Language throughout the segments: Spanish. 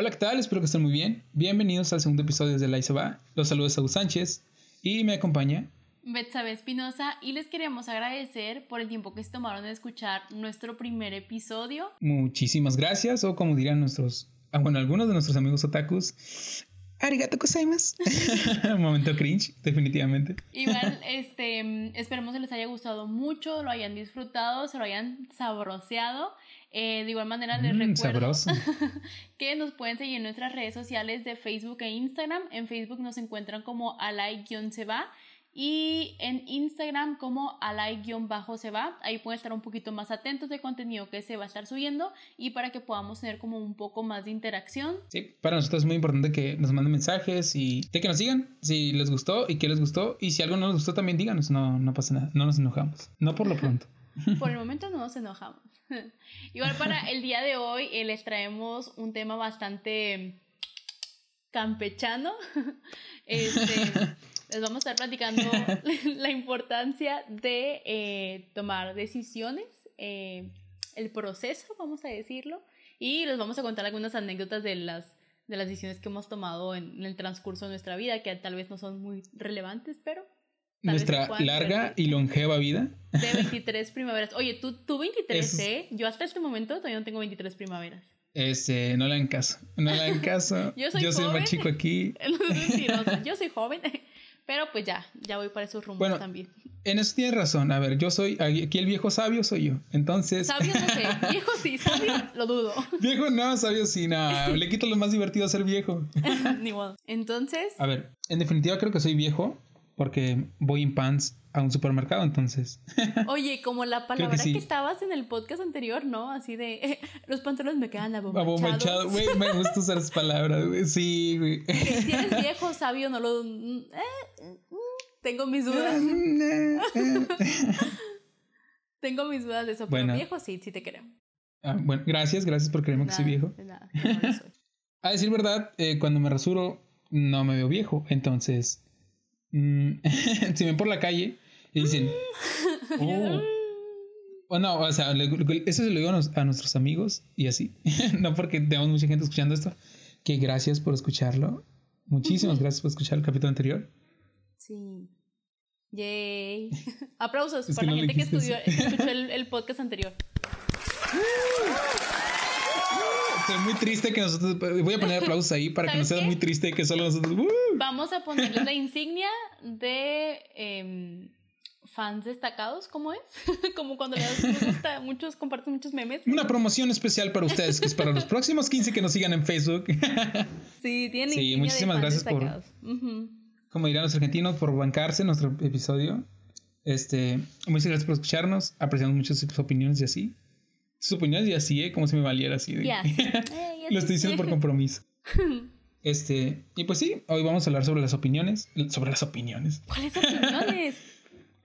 Hola, ¿qué tal? Espero que estén muy bien. Bienvenidos al segundo episodio de La Va. Los saludos a Sánchez y me acompaña Betsabe Espinosa y les queremos agradecer por el tiempo que se tomaron de escuchar nuestro primer episodio. Muchísimas gracias, o como dirían nuestros, ah, bueno, algunos de nuestros amigos otakus, arigato gozaimasu. Momento cringe, definitivamente. Igual, este, esperemos que les haya gustado mucho, lo hayan disfrutado, se lo hayan sabroseado. Eh, de igual manera les mm, recuerdo que nos pueden seguir en nuestras redes sociales de Facebook e Instagram. En Facebook nos encuentran como alay-seba y en Instagram como alay-se va. Ahí pueden estar un poquito más atentos de contenido que se va a estar subiendo y para que podamos tener como un poco más de interacción. Sí, para nosotros es muy importante que nos manden mensajes y de que nos sigan si les gustó y qué les gustó. Y si algo no les gustó también díganos, no, no pasa nada, no nos enojamos. No por lo pronto. Por el momento no nos enojamos. Igual para el día de hoy eh, les traemos un tema bastante campechano. Este, les vamos a estar platicando la importancia de eh, tomar decisiones, eh, el proceso, vamos a decirlo, y les vamos a contar algunas anécdotas de las, de las decisiones que hemos tomado en, el transcurso de nuestra vida, que tal vez no son muy relevantes, pero... Nuestra larga y longeva vida. De 23 primaveras. Oye, tú, tú 23, ¿eh? Yo hasta este momento todavía no tengo 23 primaveras. Este, no le hagan caso. No le hagan caso. yo soy, yo soy más chico aquí. yo soy joven. Pero pues ya, ya voy para esos rumbos bueno, también. En eso tienes razón. A ver, yo soy, aquí el viejo sabio soy yo. Entonces. Sabio no sé, viejo sí, sabio lo dudo. Viejo no, sabio sí, nada. Le quito lo más divertido a ser viejo. Ni modo. Entonces. A ver, en definitiva creo que soy viejo porque voy en pants a un supermercado, entonces. Oye, como la palabra que, estabas en el podcast anterior, ¿no? Así de los pantalones me quedan abombachados. Güey, me gusta usar esas palabras, güey. Sí, güey. si eres viejo, sabio, no lo. Eh, tengo mis dudas. tengo mis dudas de eso, pero viejo sí, sí te creo. Ah, bueno, gracias, gracias por creerme que soy viejo. nada, a decir verdad, eh, cuando me rasuro, no me veo viejo, entonces. Mm, si ven por la calle y dicen, oh. O no, o sea, eso se lo digo a, nuestros amigos y así. no porque tenemos mucha gente escuchando esto. Que gracias por escucharlo. Muchísimas gracias por escuchar el capítulo anterior. Sí. Yay. Aplausos para la gente que, estudió, escuchó el, podcast anterior. Estoy muy triste que nosotros. Voy a poner aplausos ahí para que no sea muy triste que solo nosotros. Vamos a ponerle la insignia de. Em, fans destacados, ¿cómo es? Como cuando le gusta, muchos comparten muchos memes. Una promoción especial para ustedes, que es para los próximos 15 que nos sigan en Facebook. sí, tiene Sí, muchísimas gracias por, como dirán los argentinos, por bancarse nuestro episodio. Este, muchas gracias por escucharnos, apreciamos mucho sus opiniones y así. Sus opiniones y así, ¿eh? Como si me valiera así. Lo estoy diciendo por compromiso. Este, y pues sí, hoy vamos a hablar sobre las opiniones. Sobre las opiniones. ¿Cuáles opiniones?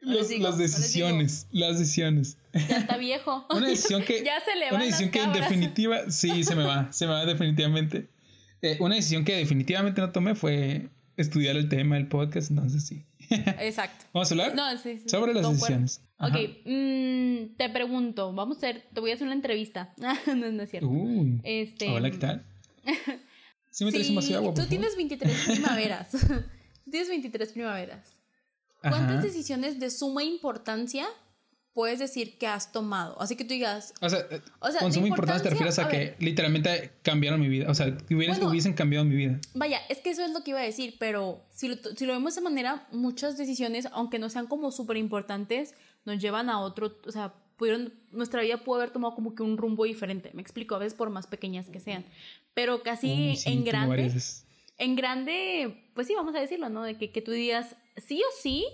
Las decisiones, las decisiones. Ya está viejo. Una decisión que. ya se le va Una decisión que en definitiva. Sí, se me va, se me va definitivamente. Eh, una decisión que definitivamente no tomé fue estudiar el tema del podcast, entonces sí. Exacto. ¿Vamos a hablar? No, sí, Sobre las decisiones. Ok, mm, te pregunto, vamos a hacer, te voy a hacer una entrevista. no, no es cierto. Uh, este, hola, ¿qué tal? Sí, me sí, demasiado agua, Tú tienes 23 primaveras. tú tienes 23 primaveras. ¿Cuántas decisiones de suma importancia puedes decir que has tomado? Así que tú digas. O sea, eh, con suma importancia te refieres a, que literalmente cambiaron mi vida. O sea, que hubiesen cambiado mi vida. Vaya, es que eso es lo que iba a decir, pero si lo, si lo vemos de manera, muchas decisiones, aunque no sean como súper importantes, nos llevan a otro. O sea, pudieron, nuestra vida puede haber tomado como que un rumbo diferente. Me explico, a veces por más pequeñas que sean. Pero casi en grande. En grande, pues sí, vamos a decirlo, ¿no? De que, que tú digas, sí o sí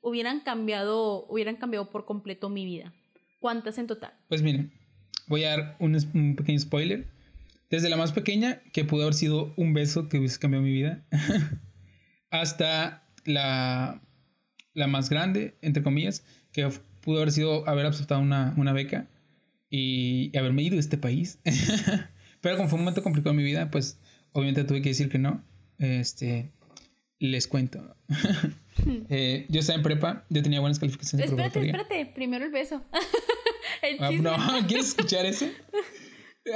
hubieran cambiado, hubieran cambiado por completo mi vida. ¿Cuántas en total? Pues miren, voy a dar un, pequeño spoiler. Desde la más pequeña, que pudo haber sido un beso que hubiese cambiado mi vida, hasta la, la más grande, entre comillas, que pudo haber sido haber aceptado una, una beca y, haberme ido de este país. Pero como fue un momento complicado en mi vida, pues obviamente tuve que decir que no. Este, les cuento. Eh, yo estaba en prepa, yo tenía buenas calificaciones. Espérate, espérate, primero el beso. el ah, no, ¿quieres escuchar eso?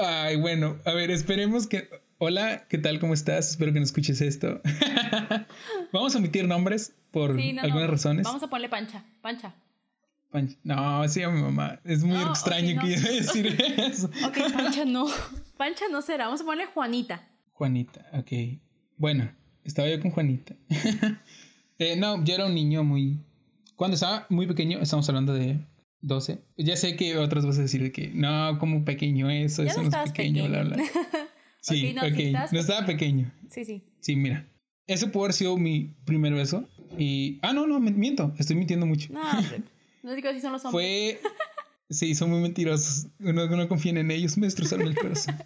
Ay, bueno, a ver, esperemos que. hola, ¿qué tal? ¿Cómo estás? Espero que no escuches esto. Vamos a omitir nombres por algunas razones. Vamos a ponerle Pancha, Pancha. Pancha. No, sí a mi mamá. Es muy extraño que yo decir eso. Ok, Pancha no. Pancha no será. Vamos a ponerle Juanita. Juanita, ok. Bueno, estaba yo con Juanita. Eh, no, yo era un niño muy... Cuando estaba muy pequeño, estamos hablando de 12. Ya sé que otras vas a decir que no, como pequeño eso, eso no, es pequeño, bla, bla. Sí, ok, no estaba pequeño. Sí, sí. Sí, mira. Ese pudo haber sido mi primer beso. Y. Ah, no, no, miento. Estoy mintiendo mucho. No, no digo así son los hombres. Fue. Sí, son muy mentirosos. Uno no confía en ellos, me destrozaron el corazón.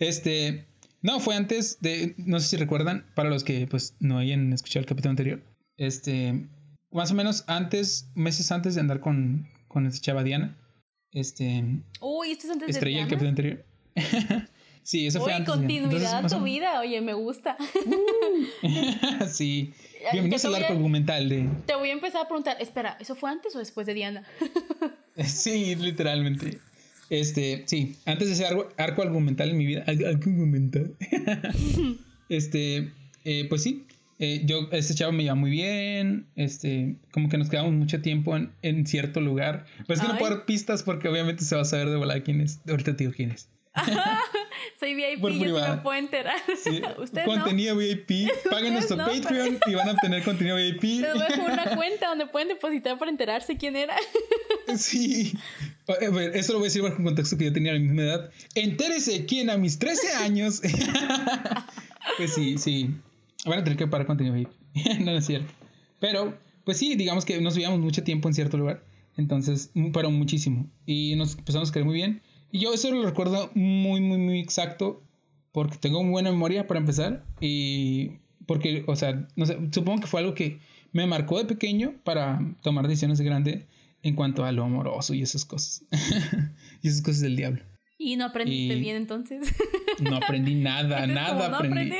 este. No, fue antes de. No sé si recuerdan, para los que pues no hayan escuchado el capítulo anterior. Este. Más o menos antes, meses antes de andar con, con esta chava Diana. Este. Uy, esto es antes de Diana. el capítulo anterior. Sí, eso fue antes. continuidad a tu vida, oye, me gusta. sí. Bienvenidos al arco argumental de... Te voy a empezar a preguntar, espera, ¿eso fue antes o después de Diana? sí, literalmente. Este, sí, antes de ese arco, arco argumental en mi vida, arco argumental. este, eh, pues sí, eh, yo, este chavo me iba muy bien, este, como que nos quedamos mucho tiempo en, en cierto lugar. Pues que no puedo dar pistas porque obviamente se va a saber de volar quién es. Ahorita te digo quién es. Soy VIP, y yo me puedo enterar. Sí. contenido VIP. Paguen nuestro Patreon y van a obtener contenido VIP. Les a una cuenta donde pueden depositar para enterarse quién era. sí. Eso lo voy a decir bajo un contexto que yo tenía a la misma edad. Entérese quién a mis 13 años. pues sí, sí. Van a tener que pagar contenido VIP. no, es cierto. Pero, pues sí, digamos que nos veíamos mucho tiempo en cierto lugar. Entonces, pero muchísimo. Y nos empezamos a quedar muy bien. Y yo eso lo recuerdo muy, muy, muy exacto porque tengo buena memoria para empezar y porque, o sea, no sé, supongo que fue algo que me marcó de pequeño para tomar decisiones de grande en cuanto a lo amoroso y esas cosas. y esas cosas del diablo. ¿Y no aprendiste bien entonces? no aprendí nada, nada aprendí.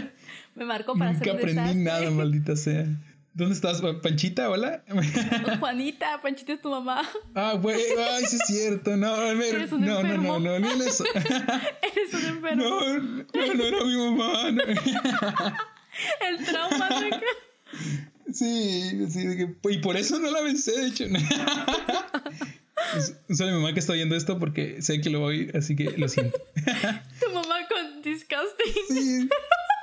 me marcó para Nunca aprendí nada, maldita sea. ¿Dónde estás? ¿Panchita? ¿Hola? Juanita, Panchita es tu mamá. Ah, güey, ay, sí es cierto. No, a ver, no, no, no, no, no, eso. Eres un enfermo. No, no, no era mi mamá. El trauma de Sí, sí, y por eso no la besé, de hecho. Solo mi mamá que está oyendo esto porque sé que lo voy, así que lo siento. Tu mamá con disgusting. Sí.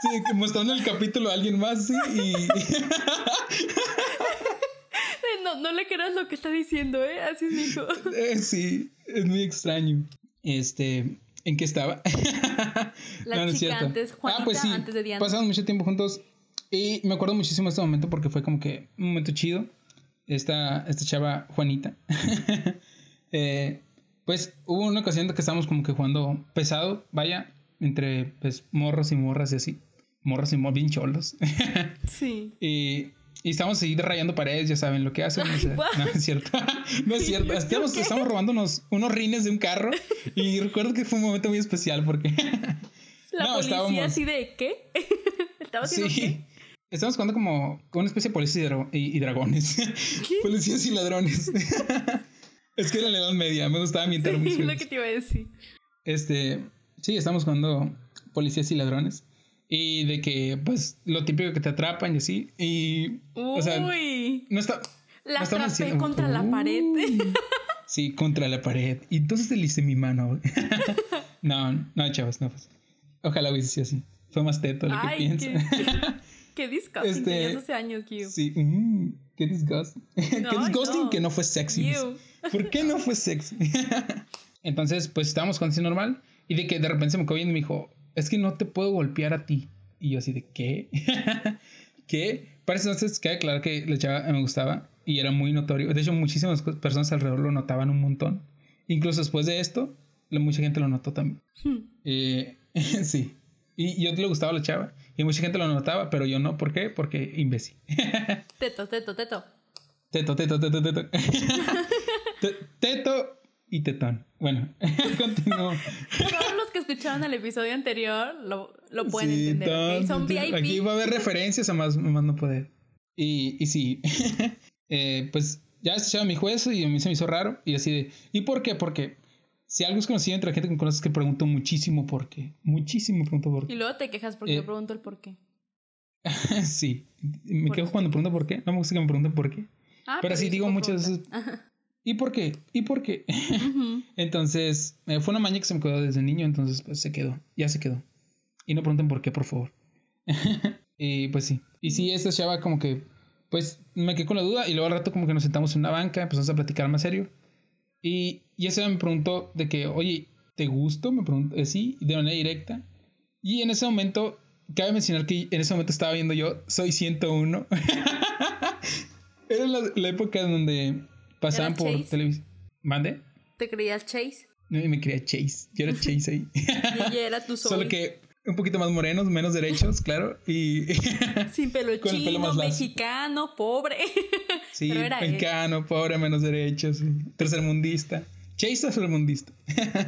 Sí, mostrando el capítulo a alguien más, sí, y... no, no le creas lo que está diciendo, ¿eh? Así es mi hijo. Eh, sí, es muy extraño. Este, ¿en qué estaba? La no, chica antes, Juanita, ah, pues sí, antes de Diana. Pasamos mucho tiempo juntos y me acuerdo muchísimo de este momento porque fue como que un momento chido. Esta, esta chava Juanita. eh, pues hubo una ocasión que estábamos como que jugando pesado, vaya, entre pues morros y morras y así morros y bien cholos. Sí. y, y estamos ahí rayando paredes, ya saben lo que hacen. No, es cierto. no es cierto. Estamos, estamos robando unos, unos rines de un carro. Y recuerdo que fue un momento muy especial porque. La no, policía estábamos... así de ¿qué? ¿Estaba haciendo sí. qué? Estamos jugando como una especie de policía y, dragones. Policías y ladrones. es que era la edad media, me gustaba ambientar sí, Es lo que te iba a decir. Este, sí, estamos jugando policías y ladrones. Y de que, pues, lo típico que te atrapan y así. Y. Uy. O sea, no está. La no atrapé contra la pared. sí, contra la pared. Y entonces le hice mi mano. no, no, chavos, no. Pues. Ojalá hubiese sido así. Fue más teto lo que pienso. Qué, disgusting. Este, Tenías 12 años, Gio. Sí, mm, qué disgusting. qué disgusting que no fue sexy. ¿Por qué no fue sexy? Entonces, pues estábamos con así normal. Y de que de repente se me viendo y me dijo, es que no te puedo golpear a ti. Y yo así de, ¿qué? ¿Qué? Para entonces queda claro que la chava me gustaba y era muy notorio. De hecho, muchísimas personas alrededor lo notaban un montón. Incluso después de esto, mucha gente lo notó también. Hmm. Eh, sí. Y yo le gustaba a la chava. Y mucha gente lo notaba, pero yo no. ¿Por qué? Porque imbécil. teto, teto, teto. Teto, teto, teto, teto. teto y tetón. Bueno, continúo. Todos los que escucharon el episodio anterior lo, lo pueden entender. Son VIP. Aquí va a haber referencias a más, más no poder. Y, y sí, eh, pues ya se echaba mi juez y a mí se me hizo raro. Y así de, ¿y por qué? Porque si algo es conocido entre la gente que me conoce es que pregunto muchísimo por qué. Muchísimo pregunto por qué. Y luego te quejas porque Eh, yo pregunto el por qué. sí. Me quejo cuando pregunto por qué. No me gusta que me pregunten por qué. Ah, pero sí digo muchas preguntar. veces. ¿Y por qué? ¿Y por qué? Entonces, eh, fue una maña que se me quedó desde niño, entonces pues se quedó, ya se quedó. Y no pregunten por qué, por favor. y pues sí. Y sí, esta chava como que, pues me quedé con la duda y luego al rato como que nos sentamos en una banca, empezamos a platicar más serio. Y, y esa me preguntó de que, oye, ¿te gusto? Me preguntó, eh, sí, de manera directa. Y en ese momento, cabe mencionar que en ese momento estaba viendo yo Soy 101. Era la, la época en donde pasaban ¿Era por televisión. ¿Mande? ¿Te creías Chase? No, y me quería Chase. Yo era Chase ahí. Y ella era tu. Solo que un poquito más morenos, menos derechos, claro. Y Sin pelo con el pelo chino, más mexicano, pobre. sí, él. mexicano, pobre, menos derechos. Tercermundista. Chase tercermundista.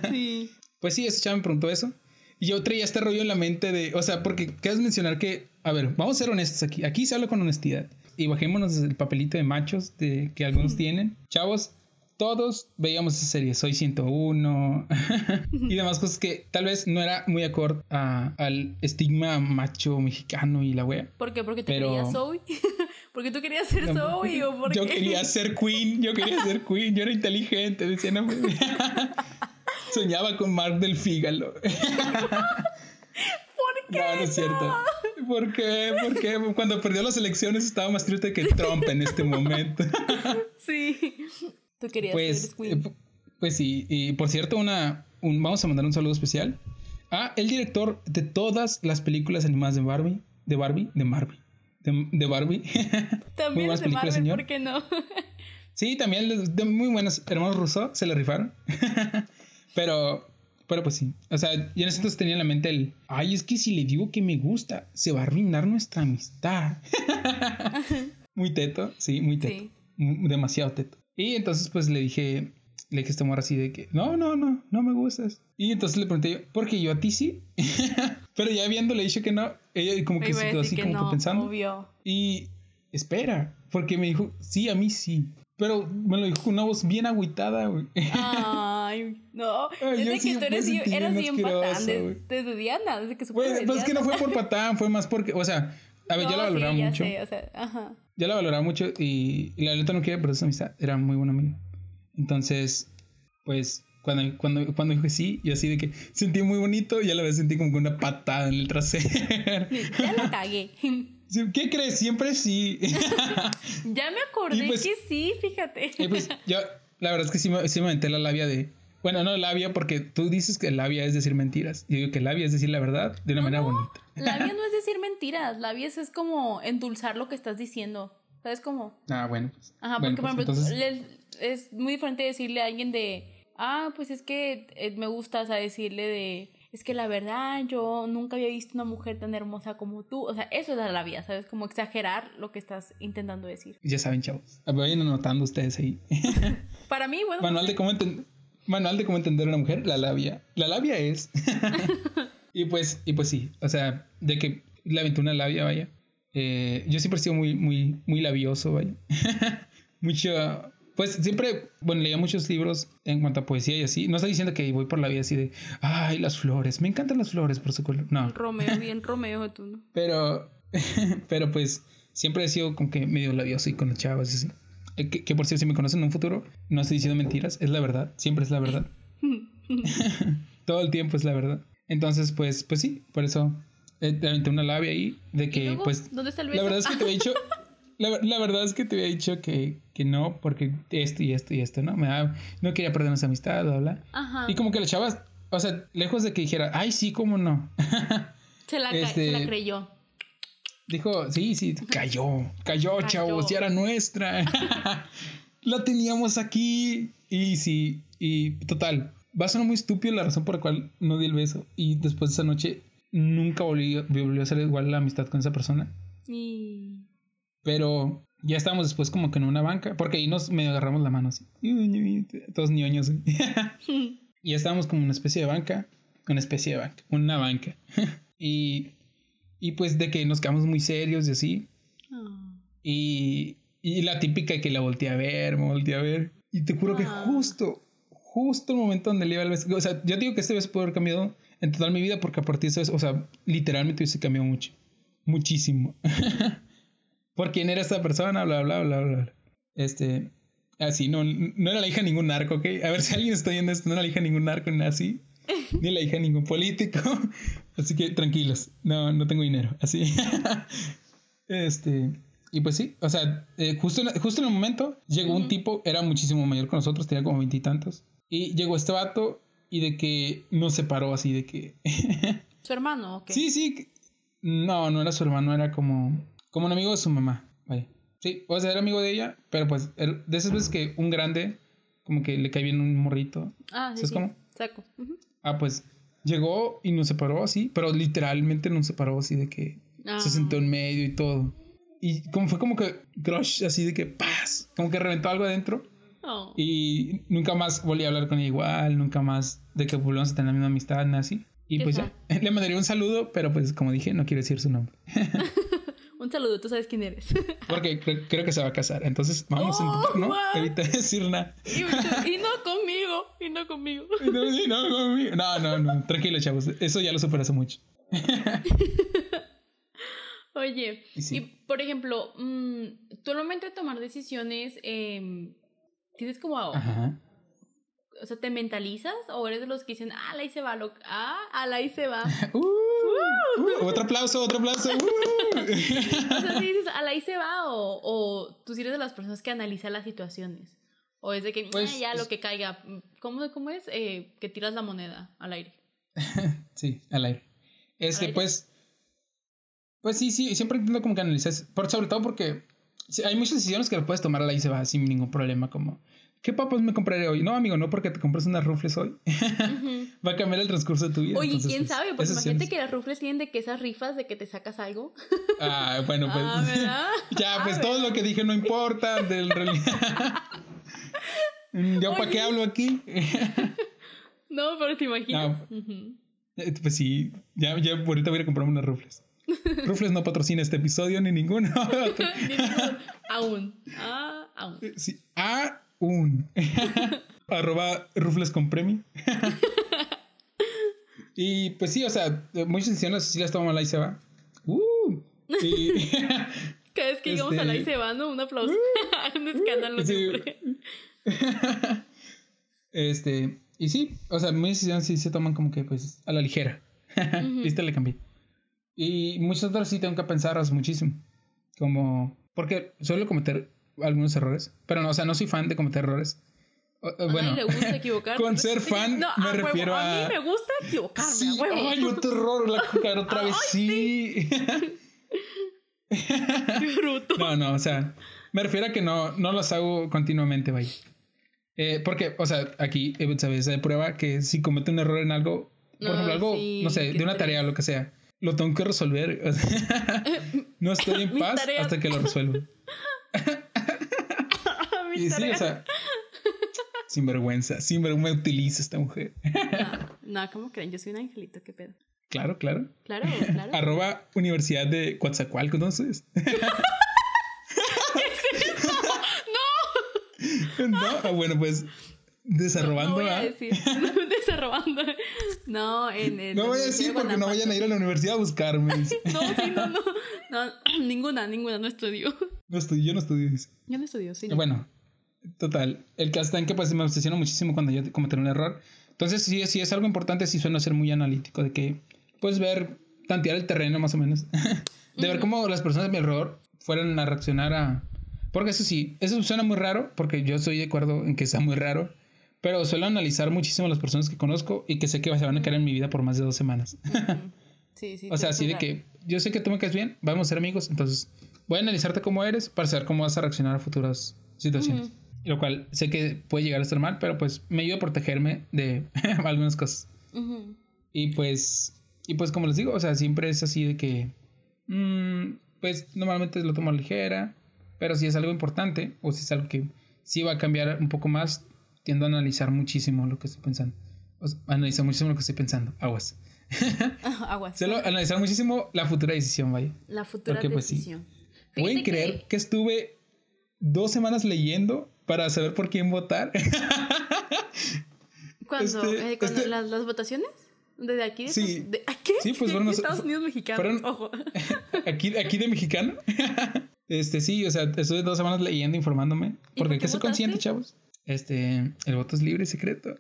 Sí. Pues sí, ese chavo me preguntó eso. Y yo traía este rollo en la mente de, o sea, porque quieres mencionar que, a ver, vamos a ser honestos aquí. Aquí se habla con honestidad. Y bajémonos el papelito de machos de, que algunos tienen. Chavos, todos veíamos esa serie, Soy 101 y demás cosas que tal vez no era muy acorde a- al estigma macho mexicano y la wea. ¿Por qué? ¿Porque te Pero- querías Zoe? ¿Porque tú querías ser Zoe o por yo quería ser queen, yo quería ser queen, yo era inteligente, decía, no, me- soñaba con Mark del Fígalo. ¿Por qué? No, no es cierto. ¿Por qué? ¿Por qué? Cuando perdió las elecciones estaba más triste que Trump en este momento. Sí. Tú querías Pues, ser eh, Queen. pu- pues sí. Y por cierto, una, un- vamos a mandar un saludo especial a el director de todas las películas animadas de Barbie. De Barbie, de Barbie. De, de Barbie. muy También buenas es de películas, Marvel, señor. ¿por qué no? Sí, también de, de muy buenos hermanos Russo se le rifaron. pero, pero pues sí. O sea, yo en ese entonces tenía en la mente el, ay, es que si le digo que me gusta, se va a arruinar nuestra amistad. muy teto, sí, muy teto. Sí. Demasiado teto. Y entonces pues le dije, le dije a este amor así de que, no, no, no, no me gustas. Y entonces le pregunté yo, porque yo a ti sí. pero ya habiéndole dicho que no, ella como que se quedó así que como no, que pensando. obvio. Y espera, porque me dijo, sí, a mí sí. Pero me lo dijo con una voz bien agüitada, güey. Ay, no. Ay, desde sí que tú me eres, eras bien bien patán. asqueroso, Desde, desde Diana, desde que supo Pues, pues es que no fue por patán, fue más porque, o sea, a ver, la No, sí, valoraba ya mucho. sé, o sea, ajá. Yo la valoraba mucho y, y la neta no quería perder esa amistad. Era muy buena amiga. Entonces, pues, cuando, cuando, cuando dijo que sí, yo así de que sentí muy bonito y a la vez sentí como que una patada en el trasero. Ya la cagué. ¿Qué crees? Siempre sí. Ya me acordé pues- que sí, fíjate. Y pues yo, la verdad es que sí me, sí me aventé la labia de. Bueno, no labia porque tú dices que labia es decir mentiras. Yo digo que labia es decir la verdad de una manera bonita. Labia no es decir mentiras, labias es como endulzar lo que estás diciendo. ¿Sabes cómo? Ah, bueno. pues, Ajá, bueno, porque por pues, ejemplo, entonces, es muy diferente decirle a alguien de, ah, pues es que eh, me gustas a decirle de, es que la verdad yo nunca había visto una mujer tan hermosa como tú. O sea, eso es la labia, ¿sabes? Como exagerar lo que estás intentando decir. ya saben, chavos. Vayan anotando ustedes ahí. Para mí, bueno, Manual de cómo entender. Manual de cómo entender a una mujer, la labia. La labia es. y pues, y pues sí. O sea, de que le aventé una labia, vaya. Eh, yo siempre he sido muy, muy, muy labioso, vaya. Mucho. Pues siempre, bueno, leía muchos libros en cuanto a poesía y así. No estoy diciendo que voy por la vida así de, ay, las flores, me encantan las flores por su color. No, Romeo, bien Romeo tú, ¿no? pero, pero pues siempre he sido como que medio labioso y con las chavas y así. Eh, Que, que por cierto, si me conocen en un futuro, no estoy diciendo mentiras, es la verdad, siempre es la verdad. Todo el tiempo es la verdad. Entonces, pues, pues sí, por eso eh, te aventé una labia ahí de ¿Y que, luego? pues, ¿Dónde está el la verdad es que te había dicho, la, la verdad es que te había dicho que, que no, porque esto y esto y esto, ¿no? Me da- no quería perder esa amistad, bla, bla. Ajá. Y como que la chava, o sea, lejos de que dijera, ay, sí, cómo no. Se la, este- se la creyó. Dijo, sí, sí, cayó, cayó, Cayó. chavos, ya era nuestra. la teníamos aquí. Y sí, y total, va a sonar muy estúpido la razón por la cual no di el beso. Y después de esa noche nunca volvió, volvió a ser igual la amistad con esa persona. Y... Pero ya estábamos después como que en una banca, porque ahí nos medio agarramos la mano así. Todos ñoños. y ya estábamos como en una especie de banca. Una especie de banca. Una banca. y, y pues de que nos quedamos muy serios y así. Ah. Y, y la típica que la volteé a ver, me volteé a ver. Y te juro que Ah. justo, justo el momento donde le iba el beso. O sea, yo digo que este beso puede haber cambiado en toda mi vida porque a partir de eso, o sea, literalmente hubiese cambiado mucho. Muchísimo. Por quién era esta persona, bla, bla, bla, bla. Este, así, no, no era la hija de ningún narco, ¿ok? A ver si alguien está viendo esto, no era la hija de ningún narco ni así. Ni la hija de ningún político. Así que tranquilos, no, no tengo dinero. Así. Este, y pues sí, o sea, eh, justo, en, justo en el momento llegó un tipo, era muchísimo mayor que nosotros, tenía como veintitantos. Y, llegó este vato y de que nos separó así, de que... ¿Su hermano o qué? Sí, sí. No, no era su hermano, era como, como un amigo de su mamá. Vaya. Sí, o sea, era amigo de ella, pero pues de esas veces que un grande como que le cae bien un morrito. Ah, sí. ¿Sabes cómo? Saco. Ah, pues llegó y nos separó así, pero literalmente nos separó así de que se sentó en medio y todo. Y como fue como que crush así de que paz, como que reventó algo adentro. Oh. Y nunca más volví a hablar con ella igual, nunca más de que volvamos a tener la misma amistad, nada así. Y pues ya, le mandaría un saludo, pero pues como dije, no quiero decir su nombre. un saludo, tú sabes quién eres. Porque creo que se va a casar, entonces vamos a intentar, ¿no? Evita decir nada. Y, no conmigo, y no conmigo. no, no conmigo. No, no, no, tranquilo, chavos, eso ya lo superé hace mucho. Oye, y, por ejemplo, mmm, tú al momento de tomar decisiones, eh, tienes como... O sea, ¿te mentalizas o eres de los que dicen, ah, ahí se va, lo... ah, ahí se va? uh, uh, otro aplauso, otro aplauso. Uh. o sea, si dices, ahí se va o, o tú eres de las personas que analizan las situaciones. O es de que, pues, ya lo que caiga. ¿Cómo, cómo es? Eh, que tiras la moneda al aire. sí, al aire. Este, pues, pues sí, sí, siempre intento como que analizar, por, sobre todo porque hay muchas decisiones que lo puedes tomar a la y se va sin ningún problema, como, ¿qué papas me compraré hoy? No, amigo, no porque te compras unas rufles hoy. va a cambiar el transcurso de tu vida. Oye, ¿quién pues, sabe? Porque imagínate que las rufles tienen de que esas rifas de que te sacas algo. ah, bueno, pues. Ah, ya, pues todo lo que dije no importa, del. ¿Yo para qué hablo aquí? no, pero te imaginas. Eh, pues sí, ya, ya ahorita voy a comprarme unas rufles. Rufles no patrocina este episodio ni ninguno. ni ninguno. Aún. Ah, aún. Sí, aún. Arroba Rufles con premio. y pues sí, o sea, muchas decisiones sí las tomamos la y se va. Uh, y, Cada vez que llegamos a la y se va, ¿no? Un aplauso. Uh, Un escándalo siempre. este, y sí, o sea, muchas decisiones sí se toman como que pues a la ligera. Viste, le cambié. Y muchas otras sí tengo que pensarlas muchísimo. Como, porque suelo cometer algunos errores, pero no, o sea, no soy fan de cometer errores. bueno, le gusta equivocarse. con ser fan me refiero a... A mí me gusta equivocarme, sí, Ay, otro error, la otra vez, sí. bruto. No, no, o sea, me refiero a que no, no los hago continuamente, vaya. Eh, porque, o sea, aquí, ¿sabes? Se prueba que si comete un error en algo, por ejemplo, algo, no sé, de una tarea o lo que sea, lo tengo que resolver. no estoy en paz hasta que lo resuelvo. Y sí, o sea, sin vergüenza, sin vergüenza utiliza esta mujer. no, no, ¿cómo creen? Yo soy un angelito, qué pedo. Claro, claro. Claro, claro. Arroba Universidad de Coatzacoalco, ¿conoces? ¡No! no, ah, bueno, pues Desarrobando. No, voy a decir. Desarrobando. No, en el. No voy a decir porque no vayan a ir a la universidad a buscarme. no, sí, no, no, no. Ninguna, ninguna, no estudio. No estudio, yo no estudio. Yo no estudio, sí. Bueno, total. El caso está en que pues me obsesiona muchísimo cuando yo cometo un error. Entonces, sí, sí es algo importante, sí suelo ser muy analítico, de que puedes ver, tantear el terreno más o menos. de ver cómo las personas de mi error fueran a reaccionar a. Porque eso sí, eso suena muy raro, porque yo estoy de acuerdo en que sea muy raro. Pero suelo analizar muchísimo a las personas que conozco y que sé que se van a quedar en mi vida por más de dos semanas. Sí, sí. o sea, así de que yo sé que tú me caes bien, vamos a ser amigos, entonces voy a analizarte cómo eres para saber cómo vas a reaccionar a futuras situaciones. Lo cual sé que puede llegar a estar mal, pero pues me ayuda a protegerme de algunas cosas. Y pues, y pues como les digo, o sea, siempre es así de que, mm, pues normalmente lo tomo ligera, pero si es algo importante o si es algo que sí va a cambiar un poco más, tiendo a analizar muchísimo lo que estoy pensando. O analizar muchísimo lo que estoy pensando. Aguas. Aguas. Solo analizar muchísimo la futura decisión, vaya. La futura Porque, decisión. Pues, sí. ¿Pueden creer que... estuve dos semanas leyendo para saber por quién votar? Cuando, Este- eh, cuando este- las, las votaciones, desde aquí, de, Sí. Estados- de- ¿a qué? Sí, pues De fueron- Estados Unidos mexicanos, fueron- ojo. Aquí, aquí de mexicano. Este, sí, o sea, estuve dos semanas leyendo, informándome. ¿Y Porque por hay qué que ser consciente, chavos. Este, el voto es libre y secreto.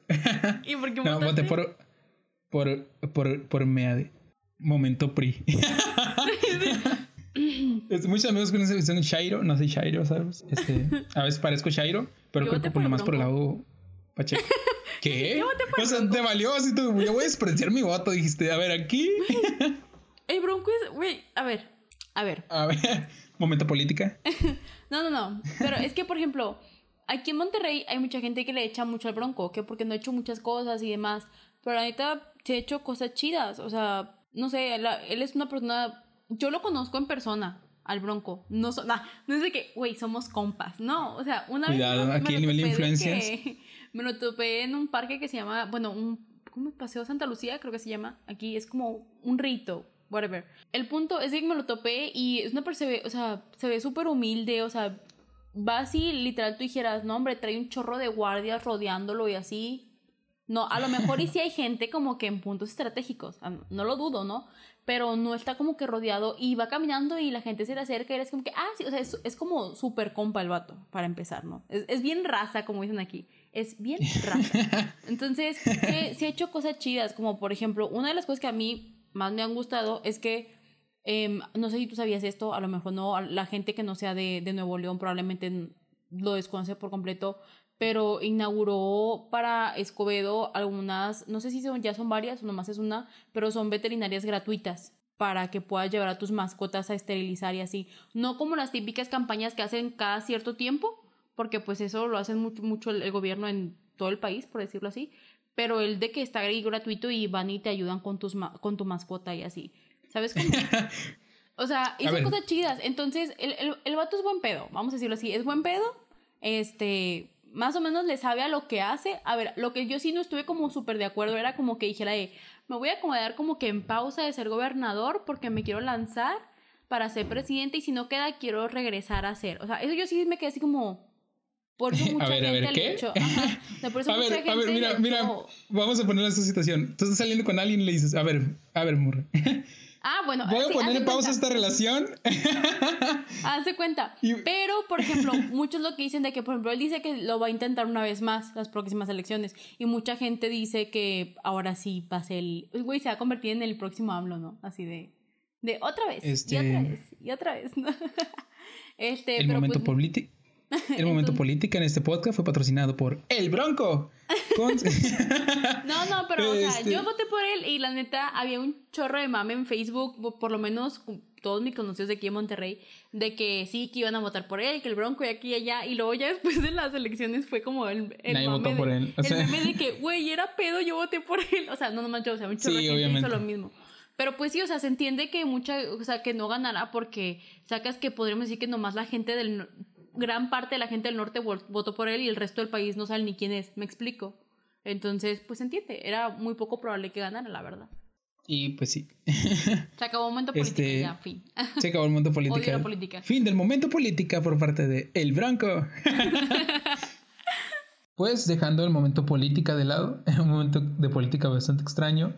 ¿Y por qué No, votaste? voté por, por, por, por MEADE. Momento PRI. Este, muchos amigos que son Shairo, no soy Shairo, ¿sabes? Este, a veces parezco Shairo, pero Yo creo que por nomás por el lado Pacheco. ¿Qué? O sea, Bronco. te valió así tú, yo voy a despreciar mi voto, dijiste, a ver, aquí. El Bronco es, güey, a ver, a ver. A ver, momento política. No, no, no. Pero es que, por ejemplo, aquí en Monterrey hay mucha gente que le echa mucho al Bronco, que porque no ha hecho muchas cosas y demás. Pero la neta, se ha hecho cosas chidas. O sea, no sé, él es una persona. Yo lo conozco en persona, al Bronco. No, so- nah, no es de que, güey, somos compas. No, o sea, una Cuidado, vez. me lo- aquí el nivel de influencias. que- me lo topé en un parque que se llama, bueno, un. ¿Cómo? Paseo Santa Lucía, creo que se llama. Aquí es como un rito, whatever. El punto es que me lo topé y es una persona, o sea, se ve súper humilde, o sea, va así, literal, tú dijeras, no, hombre, trae un chorro de guardias rodeándolo y así. No, a lo mejor y sí hay gente como que en puntos estratégicos, ah, no lo dudo, ¿no? Pero no está como que rodeado y va caminando y la gente se le acerca y eres como que, ah, sí, o sea, es, es como súper compa el vato, para empezar, ¿no? Es, es bien raza, como dicen aquí, es bien raza. Entonces, sí, sí ha hecho cosas chidas, como por ejemplo, una de las cosas que a mí más me han gustado es que, em, no sé si tú sabías esto, a lo mejor no, la gente que no sea de, de Nuevo León probablemente lo desconoce por completo, pero inauguró para Escobedo algunas, no sé si son, ya son varias o nomás es una, pero son veterinarias gratuitas para que puedas llevar a tus mascotas a esterilizar y así. No como las típicas campañas que hacen cada cierto tiempo, porque pues eso lo hacen mucho, mucho el, el gobierno en todo el país, por decirlo así, pero el de que está ahí gratuito y van y te ayudan con, tus ma- con tu mascota y así. ¿Sabes cómo? O sea, hizo cosas chidas. Entonces, el, el, el vato es buen pedo, vamos a decirlo así. Es buen pedo. Este, más o menos le sabe a lo que hace. A ver, lo que yo sí no estuve como súper de acuerdo era como que dijera, eh, me voy a acomodar como que en pausa de ser gobernador porque me quiero lanzar para ser presidente y si no queda, quiero regresar a ser. O sea, eso yo sí me quedé así como... Por eso mucha A ver, a gente ver, le ¿qué? echó. Ajá. No, por eso A mucha ver, a ver, mira, mira, vamos a poner esta situación. Tú estás saliendo con alguien y le dices, a ver, a ver, Murray, Ah, bueno. voy a poner en pausa cuenta. esta relación. Hazte cuenta. Y- Pero, por ejemplo, muchos lo que dicen de que, por ejemplo, él dice que lo va a intentar una vez más las próximas elecciones. Y mucha gente dice que ahora sí ser el. Güey, se va a convertir en el próximo AMLO, ¿no? Así de. De otra vez. Este- Y otra vez. Y otra vez, ¿no? Este, El pero momento pues, político. El momento política en este podcast fue patrocinado por El Bronco. Con- No, no, pero, o sea, Este- yo voté por él y la neta había un chorro de mame en Facebook, po- por lo menos todos mis conocidos de aquí en Monterrey, de que sí, que iban a votar por él, que el Bronco y aquí y allá, y luego ya después de las elecciones fue como el, el Nadie mame votó de, por él, o el sea. meme de que, güey, era pedo, yo voté por él. O sea, no nomás yo, o sea, un chorro Sí, de gente obviamente. hizo lo mismo. Pero pues sí, o sea, se entiende que mucha, o sea, que no ganará porque sacas que podríamos decir que nomás la gente del, gran parte de la gente del norte vo- votó por él y el resto del país no sabe ni quién es, me explico. Entonces, pues entiende, era muy poco probable que ganara, la verdad. y pues sí. Se acabó el momento político, Este, ya, fin. Se acabó el momento la política. Fin del momento política por parte de El Bronco. pues dejando el momento política de lado, un momento de política bastante extraño,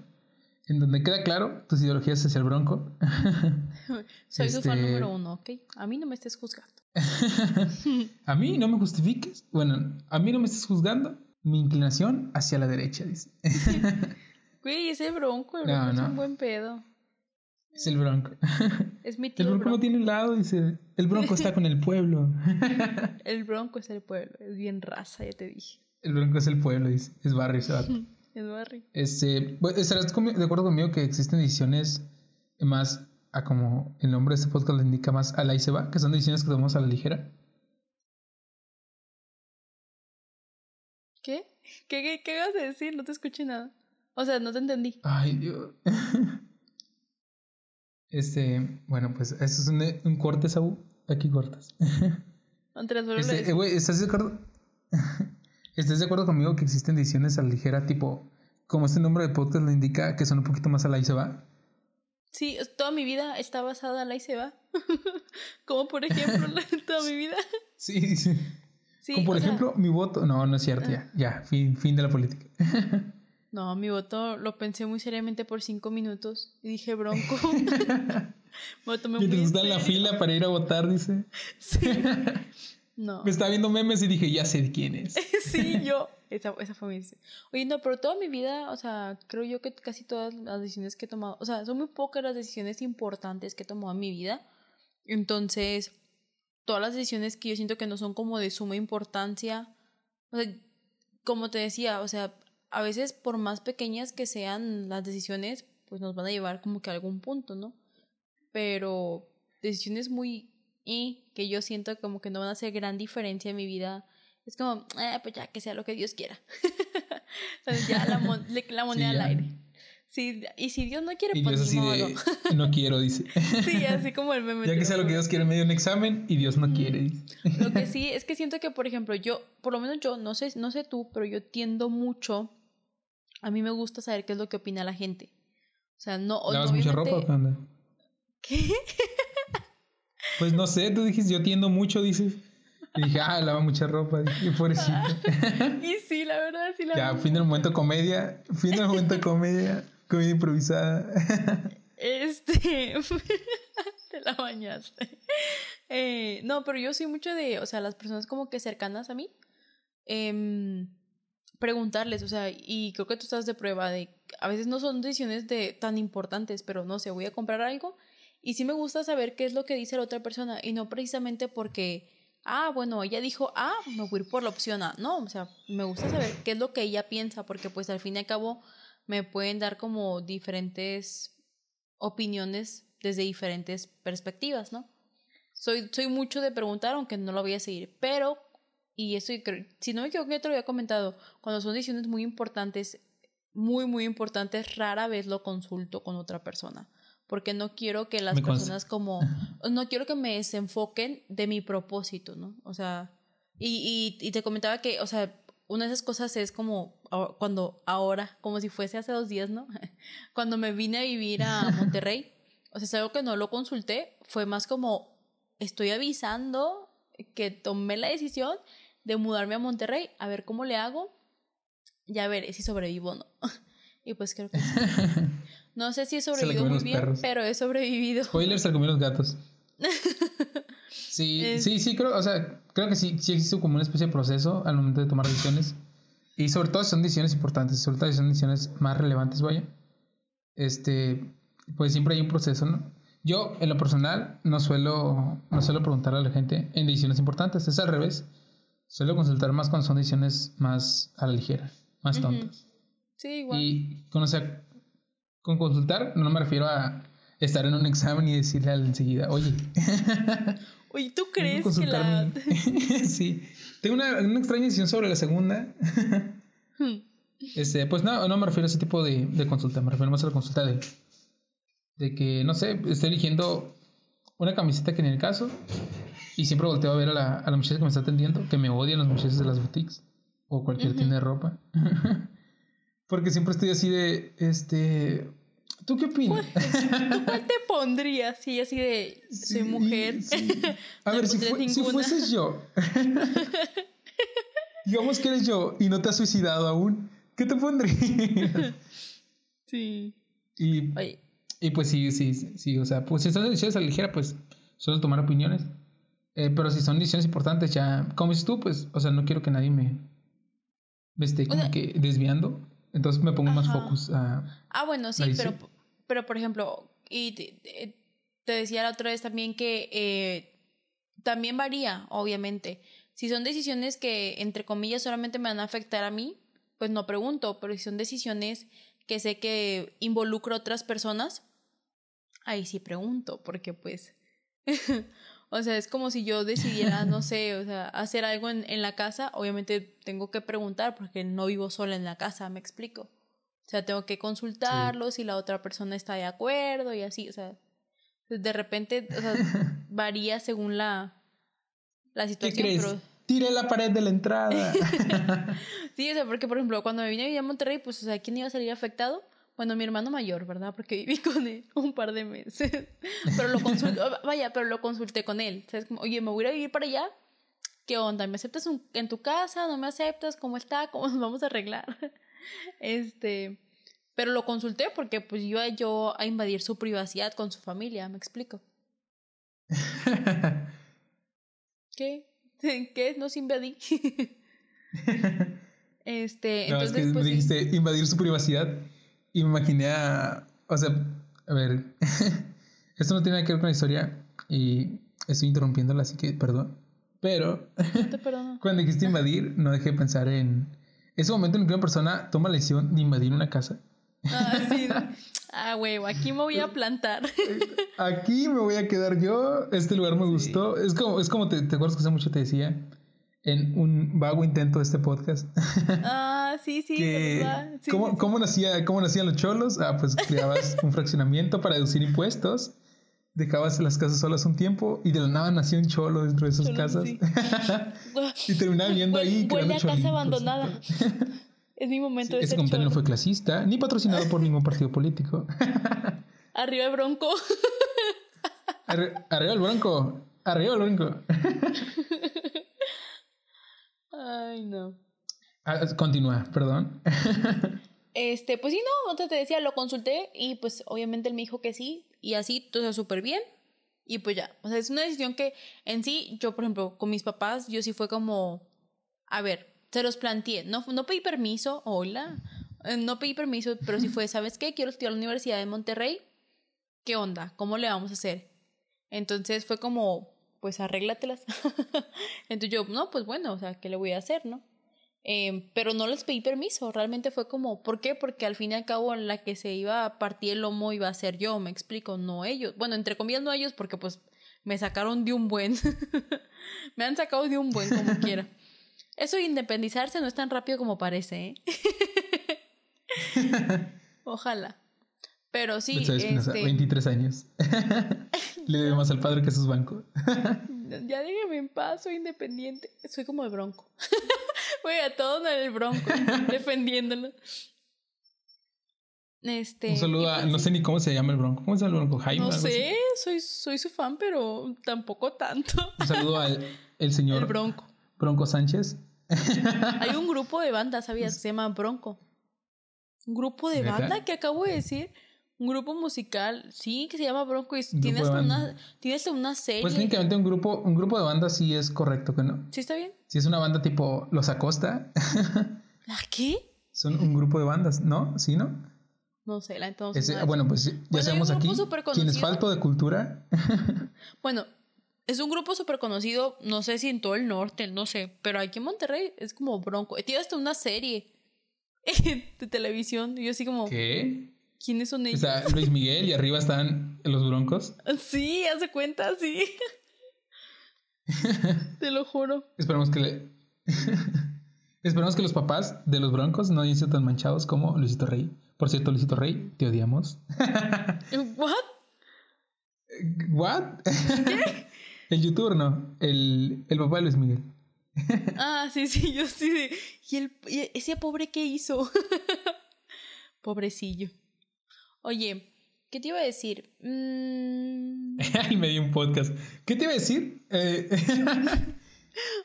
en donde queda claro tus ideologías hacia el Bronco. Soy su fan este- número uno, ¿ok? A mí no me estés juzgando. a mí no me justifiques, bueno, a mí no me estés juzgando mi inclinación hacia la derecha, dice. Güey, ese bronco, el No, bronco es un buen pedo. es el Bronco. Es mi El tío Bronco no tiene lado, dice. El Bronco está con el pueblo. El bronco es el pueblo, es bien raza, ya te dije. El Bronco es el pueblo, dice. Es barrio, ese vato. Es barrio. Este, bueno, ¿estarás de acuerdo conmigo que existen decisiones más a como el nombre de este podcast le indica más a la y se va, que son decisiones que tomamos a la ligera? ¿Qué? ¿Qué, qué, qué vas a decir? No te escuché nada. O sea, no te entendí. Ay, Dios. Este, bueno, pues eso es un, un corte, Saúl. Aquí cortas. Andrés, Este, eh, güey, ¿estás de acuerdo? ¿Estás de acuerdo conmigo que existen decisiones a la ligera, tipo, como este nombre de podcast le indica, que son un poquito más a la y se va? Sí, toda mi vida está basada en la y se va. Como por ejemplo, toda mi vida. Sí, sí. Como por ejemplo, mi voto. No, no es cierto, ya, ah. ya, fin, fin de la política. no, mi voto lo pensé muy seriamente por cinco minutos y dije, bronco. Me tomé muy en la fila para ir a votar, dice. Sí. No. Me estaba viendo memes y dije, ya sé quién es. sí, yo. Esa, esa fue mi. Oye, no, pero toda mi vida, o sea, creo yo que casi todas las decisiones que he tomado, o sea, son muy pocas las decisiones importantes que he tomado en mi vida. Entonces, todas las decisiones que yo siento que no son como de suma importancia, o sea, como te decía, o sea, a veces por más pequeñas que sean las decisiones, pues nos van a llevar como que a algún punto, ¿no? Pero decisiones muy y que yo siento como que no van a hacer gran diferencia en mi vida, es como, eh, pues ya que sea lo que Dios quiera. Entonces ya la, la moneda al aire. Sí, y si Dios no quiere, y pues Dios así no quiero, dice. Sí, así como el meme. Ya que sea lo que Dios quiere, medio un examen y Dios no quiere. Lo que sí es que siento que, por ejemplo, yo, por lo menos yo, no sé, no sé tú, pero yo tiendo mucho, a mí me gusta saber qué es lo que opina la gente. O sea, no... ¿Lavas mucha ropa onda? ¿Qué? Pues no sé, tú dijiste, yo tiendo mucho, dices. Y dije, ah, lava mucha ropa. Dije, pobrecito. y sí, la verdad, sí la Ya, fin del momento comedia. Fin del momento comedia. Comedia improvisada. este. te la bañaste. Eh, no, pero yo soy mucho de, o sea, las personas como que cercanas a mí. Eh, preguntarles, o sea, y creo que tú estás de prueba de, a veces no son decisiones de tan importantes, pero no sé, voy a comprar algo y sí me gusta saber qué es lo que dice la otra persona y no precisamente porque, ah, bueno, ella dijo ah, me voy a ir por la opción A. No, o sea, me gusta saber qué es lo que ella piensa porque pues al fin y al cabo me pueden dar como diferentes opiniones desde diferentes perspectivas, ¿no? Soy, soy mucho de preguntar, aunque no lo voy a seguir, pero, y eso, si no me equivoco, yo te lo había comentado, cuando son decisiones muy importantes, muy, muy importantes, rara vez lo consulto con otra persona porque no quiero que las personas como, no quiero que me desenfoquen de mi propósito, ¿no? O sea, y, y, te comentaba que, o sea, una de esas cosas es como cuando ahora, como si fuese hace dos días, ¿no? Cuando me vine a vivir a Monterrey, o sea, es algo que no lo consulté, fue más como, estoy avisando que tomé la decisión de mudarme a Monterrey, a ver cómo le hago y a ver si sobrevivo o no. y pues creo que sí. No sé si he sobrevivido muy bien, pero he sobrevivido. Spoilers, se comieron los gatos. sí, sí, sí, creo, o sea, creo que sí, sí existe como una especie de proceso al momento de tomar decisiones. Y sobre todo son decisiones importantes, sobre todo son decisiones más relevantes, vaya. Este, pues siempre hay un proceso, ¿no? Yo, en lo personal, no suelo, no suelo preguntarle a la gente en decisiones importantes, es al revés. Suelo consultar más cuando son decisiones más a la ligera, más tontas. Sí, igual. Y conocer con consultar no me refiero a estar en un examen y decirle al enseguida, oye. Oye, ¿tú crees que la...? sí. Tengo una, una, extraña decisión sobre la segunda. Hmm. este, pues no, no me refiero a ese tipo de, de, consulta, me refiero más a la consulta de, de que, no sé, estoy eligiendo una camiseta que en el caso y siempre volteo a ver a la, a la muchacha que me está atendiendo, que me odian las muchachas de las boutiques o cualquier tienda de ropa. Porque siempre estoy así de, este, ¿tú qué opinas? ¿Tú cuál te pondrías? Sí, así de, soy mujer. A ver, si, si, fueses yo, digamos que eres yo y no te has suicidado aún, ¿qué te pondrías? Sí. Y, y pues sí, sí, sí, o sea, pues si son decisiones a la ligera, pues solo tomar opiniones. Eh, pero si son decisiones importantes, ya, como dices tú, pues, o sea, no quiero que nadie me, me esté como que desviando. Entonces me pongo más focus a... Ah, bueno, sí, pero, pero por ejemplo, y te, decía la otra vez también que eh, también varía, obviamente. Si son decisiones que, entre comillas, solamente me van a afectar a mí, pues no pregunto, pero si son decisiones que sé que involucro a otras personas, ahí sí pregunto, porque pues O sea, es como si yo decidiera, no sé, o sea, hacer algo en, en, la casa, obviamente tengo que preguntar porque no vivo sola en la casa, me explico. O sea, tengo que consultarlo si la otra persona está de acuerdo y así, o sea, de repente, o sea, varía según la, la situación. ¿Qué crees? Tire la pared de la entrada. sí, o sea, porque por ejemplo, cuando me vine a vivir a Monterrey, pues, o sea, ¿quién iba a salir afectado? Bueno, mi hermano mayor, ¿verdad? Porque viví con él un par de meses. Pero lo consulté, vaya, pero lo consulté con él. ¿Sabes? Como, oye, me voy a ir para allá. ¿qué onda? ¿Me aceptas en tu casa? ¿No me aceptas? ¿Cómo está? ¿Cómo nos vamos a arreglar? este, pero lo consulté porque pues iba yo a invadir su privacidad con su familia, ¿me explico? ¿Qué? ¿Qué? ¿No se invadí? este, entonces, es que pues, me dijiste invadir su privacidad y me imaginé a, o sea, a ver, esto no tiene nada que ver con la historia y estoy interrumpiéndola, así que perdón. Pero cuando dijiste invadir, no dejé de pensar en ese momento en que una persona toma la decisión de invadir una casa. Ah, sí. Ah, huevo, aquí me voy a plantar. Aquí me voy a quedar yo. Este lugar me gustó. Es como, es como te, te acuerdas que hace mucho te decía en un vago intento de este podcast. Ah, sí, sí, ¿cómo, ¿cómo, nacía, ¿Cómo nacían los cholos? Ah, pues creabas un fraccionamiento para deducir impuestos, dejabas las casas solas un tiempo y de la nada nació un cholo dentro de esas casas. y terminaba viviendo ahí. Huele a casa abandonada. es mi momento de Ese comentario no fue clasista, ni patrocinado por ningún partido político. Arriba el bronco. arriba el bronco. Arriba el bronco. Ay, no. Ah, continúa, perdón. este, pues sí, no, te decía, lo consulté y pues obviamente él me dijo que sí y así, todo súper bien. Y pues ya, o sea, es una decisión que en sí, yo por ejemplo, con mis papás, yo sí fue como, a ver, se los planteé, no, no pedí permiso, hola, eh, no pedí permiso, pero sí fue, ¿sabes qué? Quiero estudiar a la Universidad de Monterrey, ¿qué onda? ¿Cómo le vamos a hacer? Entonces fue como, pues arréglatelas. Entonces yo, no, pues bueno, o sea, ¿qué le voy a hacer, no? Eh, pero no les pedí permiso, realmente fue como, ¿por qué? Porque al fin y al cabo la que se iba a partir el lomo iba a ser yo, me explico, no ellos. Bueno, entre comillas no ellos porque pues me sacaron de un buen. me han sacado de un buen como quiera. Eso de independizarse no es tan rápido como parece, ¿eh? Ojalá. Pero sí. este... 23 años. Le debe más al padre que a sus bancos. ya déjame en paz, soy independiente. Soy como el bronco. Voy a todo en el bronco, defendiéndolo. Este, Un saludo a, pues no sé ni cómo se llama el bronco. ¿Cómo se llama el bronco? Jaime. No sé, soy, soy su fan, pero tampoco tanto. Un saludo al el señor el bronco. Bronco Sánchez. Hay un grupo de banda, ¿sabías? Se llama Bronco. Un grupo de banda que acabo de decir un grupo musical, sí, que se llama Bronco y tienes una, tienes una serie. Pues técnicamente un grupo, un grupo de banda sí es correcto, que no? Sí, está bien. Si es una banda tipo Los Acosta. ¿La qué? Son un grupo de bandas, ¿no? ¿Sí, no? No sé, la entonces. bueno, pues ya sabemos aquí quién es falto de cultura. bueno, es un grupo súper conocido, no sé si en todo el norte, no sé, pero aquí en Monterrey es como Bronco. Tiene hasta una serie de televisión. Y yo así como... ¿Qué? ¿Quiénes son ellos? Está Luis Miguel y arriba están los broncos. Sí, hace cuenta, sí. Te lo juro. Esperamos que le... Esperamos que los papás de los broncos no hayan sido tan manchados como Luisito Rey. Por cierto, Luisito Rey, te odiamos. ¿What? ¿What? ¿Qué? el youtuber no, el, el papá de Luis Miguel. ah, sí, sí, yo sí. ¿Y, el, y ese pobre qué hizo? Pobrecillo. Oye, ¿qué te iba a decir? Mm... me di un podcast. ¿Qué te iba a decir? Eh...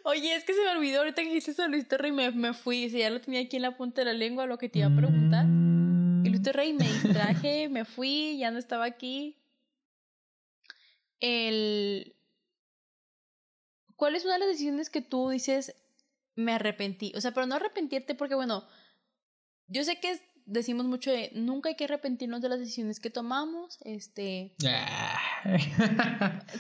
Oye, es que se me olvidó ahorita que dijiste eso Luis Torrey y me, me fui. O sea, ya lo tenía aquí en la punta de la lengua lo que te iba a preguntar. Y Luis Torrey me distraje, me fui, ya no estaba aquí. El... ¿Cuál es una de las decisiones que tú dices me arrepentí? O sea, pero no arrepentirte porque, bueno, yo sé que es decimos mucho de nunca hay que arrepentirnos de las decisiones que tomamos, este...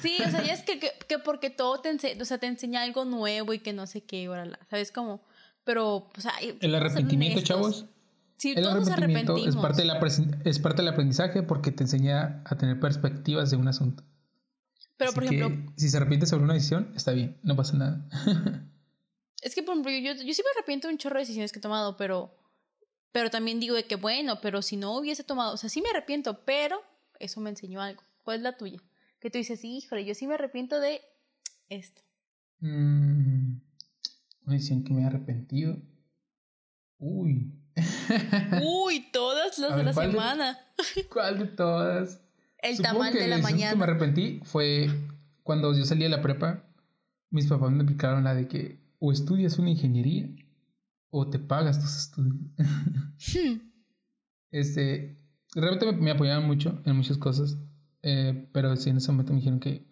sí, o sea, ya es que, que, porque todo te, o sea, te enseña algo nuevo y que no sé qué, ¿sabes cómo? Pero, o sea... El arrepentimiento, chavos. Sí, el todos arrepentimiento es parte, de la, es parte del aprendizaje porque te enseña a tener perspectivas de un asunto. Pero, por ejemplo... si se arrepiente sobre una decisión, está bien, no pasa nada. es que, por ejemplo, yo, yo sí me arrepiento de un chorro de decisiones que he tomado, pero pero también digo de que, bueno, pero si no hubiese tomado, o sea, sí me arrepiento, pero eso me enseñó algo. ¿Cuál es la tuya? Que tú dices, híjole, yo sí me arrepiento de esto. Mm, una decisión que me he arrepentido. Uy. Uy, todas las de la semana. ¿Cuál de todas? El tamal de la mañana. que me arrepentí fue cuando yo salí de la prepa. mis papás me aplicaron la de que o estudias una ingeniería o te pagas tus estudios. Hmm. este, realmente me, apoyaban mucho en muchas cosas, eh, pero sí en ese momento me dijeron que,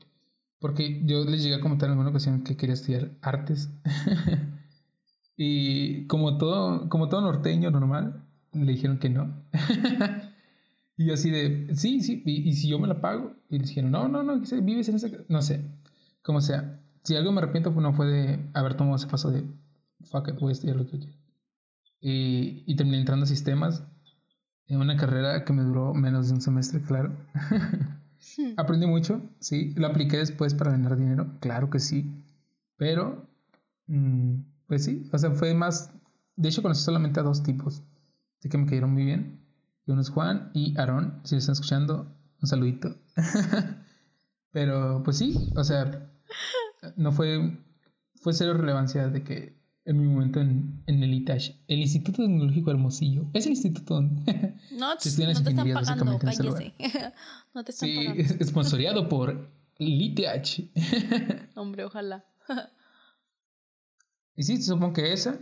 porque yo les llegué a comentar en alguna ocasión que quería estudiar artes. y como todo, como todo norteño normal, le dijeron que no. y yo así de, sí, sí, y, si yo me la pago. Y le dijeron, no, no, no, vives en esa... No sé, como sea. Si algo me arrepiento, no fue de haber tomado ese paso de, fuck it, voy a estudiar lo que quiero. Y, y terminé entrando a sistemas en una carrera que me duró menos de un semestre, claro. Hmm. Aprendí mucho, sí. Lo apliqué después para ganar dinero, claro que sí. Pero, mm, pues sí, o sea, fue más... De hecho, conocí solamente a dos tipos de que me cayeron muy bien. Y uno es Juan y Aarón, si lo están escuchando, un saludito. Pero, pues sí, o sea, no fue... Fue cero relevancia de que en mi momento en, en el ITASH, el Instituto Tecnológico Hermosillo. Es el instituto donde no, se estudian no te están pagando, cállese. no te están sí, pagando. es sponsoreado por el ITH. Hombre, ojalá. y sí, supongo que esa.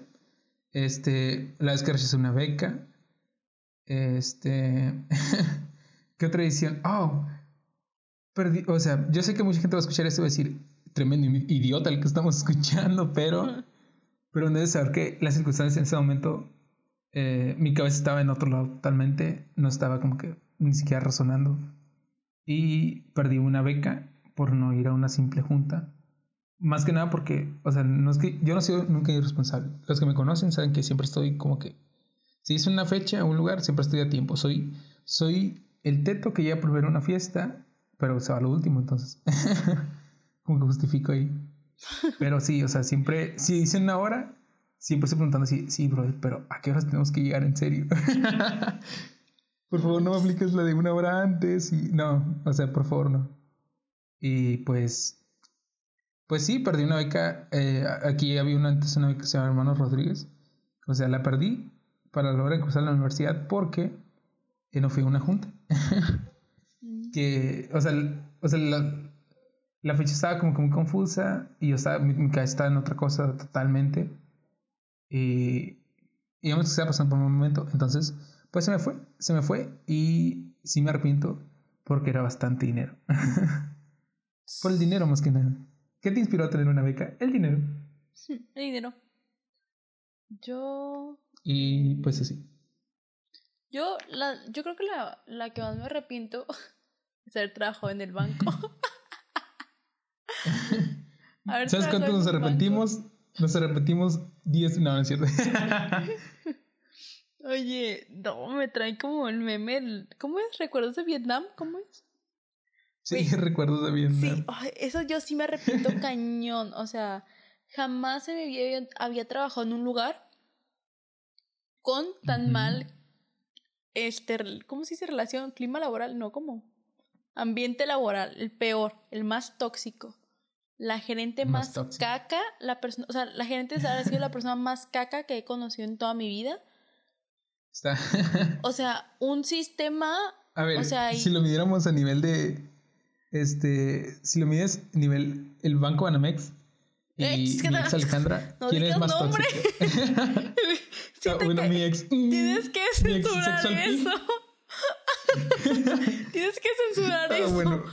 Este, la vez que recibí una beca. Este, ¿qué otra edición? Oh, perdí, o sea, yo sé que mucha gente va a escuchar esto y va a decir, tremendo idiota el que estamos escuchando, pero pero debes saber que las circunstancias en ese momento, eh, mi cabeza estaba en otro lado totalmente, no estaba como que ni siquiera razonando. Y perdí una beca por no ir a una simple junta. Más que nada porque, o sea, no es que yo no soy nunca irresponsable. Los que me conocen saben que siempre estoy como que, si es una fecha, un lugar, siempre estoy a tiempo. Soy, soy el teto que llega por ver una fiesta, pero se va a lo último, entonces. como que justifico ahí. Pero sí, o sea, siempre, si dicen una hora, siempre estoy preguntando así, sí, brother, pero ¿a qué horas tenemos que llegar en serio? por favor, no me apliques la de una hora antes y no, o sea, por favor, no. Y pues, pues sí, perdí una beca. Eh, aquí había una antes una beca que se llama Hermanos Rodríguez. O sea, la perdí para lograr cruzar la universidad porque no fui a una junta. Mm. que, o sea, o sea la, la fecha estaba como que muy confusa y yo estaba, mi, cabeza estaba en otra cosa totalmente. Y, y yo me estaba pasando por un momento. Entonces, pues se me fue, se me fue y sí me arrepiento porque era bastante dinero. por el dinero más que nada. ¿Qué te inspiró a tener una beca? El dinero. El dinero. Yo... Y pues así. Yo, la, yo creo que la, la que más me arrepiento es haber trabajado en el banco. ¿Sabes cuántos nos arrepentimos? Nos arrepentimos 10. No, no es cierto. Oye, no, me trae como el meme. ¿Cómo es? ¿Recuerdos de Vietnam? ¿Cómo es? Sí, recuerdos de Vietnam. Sí, eso yo sí me arrepiento cañón. O sea, jamás se me había, había trabajado en un lugar con tan mal. Este, ¿Cómo se dice relación? ¿Clima laboral? No, ¿cómo? Ambiente laboral, el peor, el más tóxico la gerente más, caca, la persona, o sea, la gerente ha sido la persona más caca que he conocido en toda mi vida. Está. o sea, un sistema. A ver, si lo midiéramos a nivel de. Este. Si lo mides a nivel. El Banco Banamex. Y eh, mi ex Alejandra. ¿Quién es más tóxico? Ah, bueno, mi ex. Tienes que censurar eso. Tienes que censurar ah, eso. Bueno.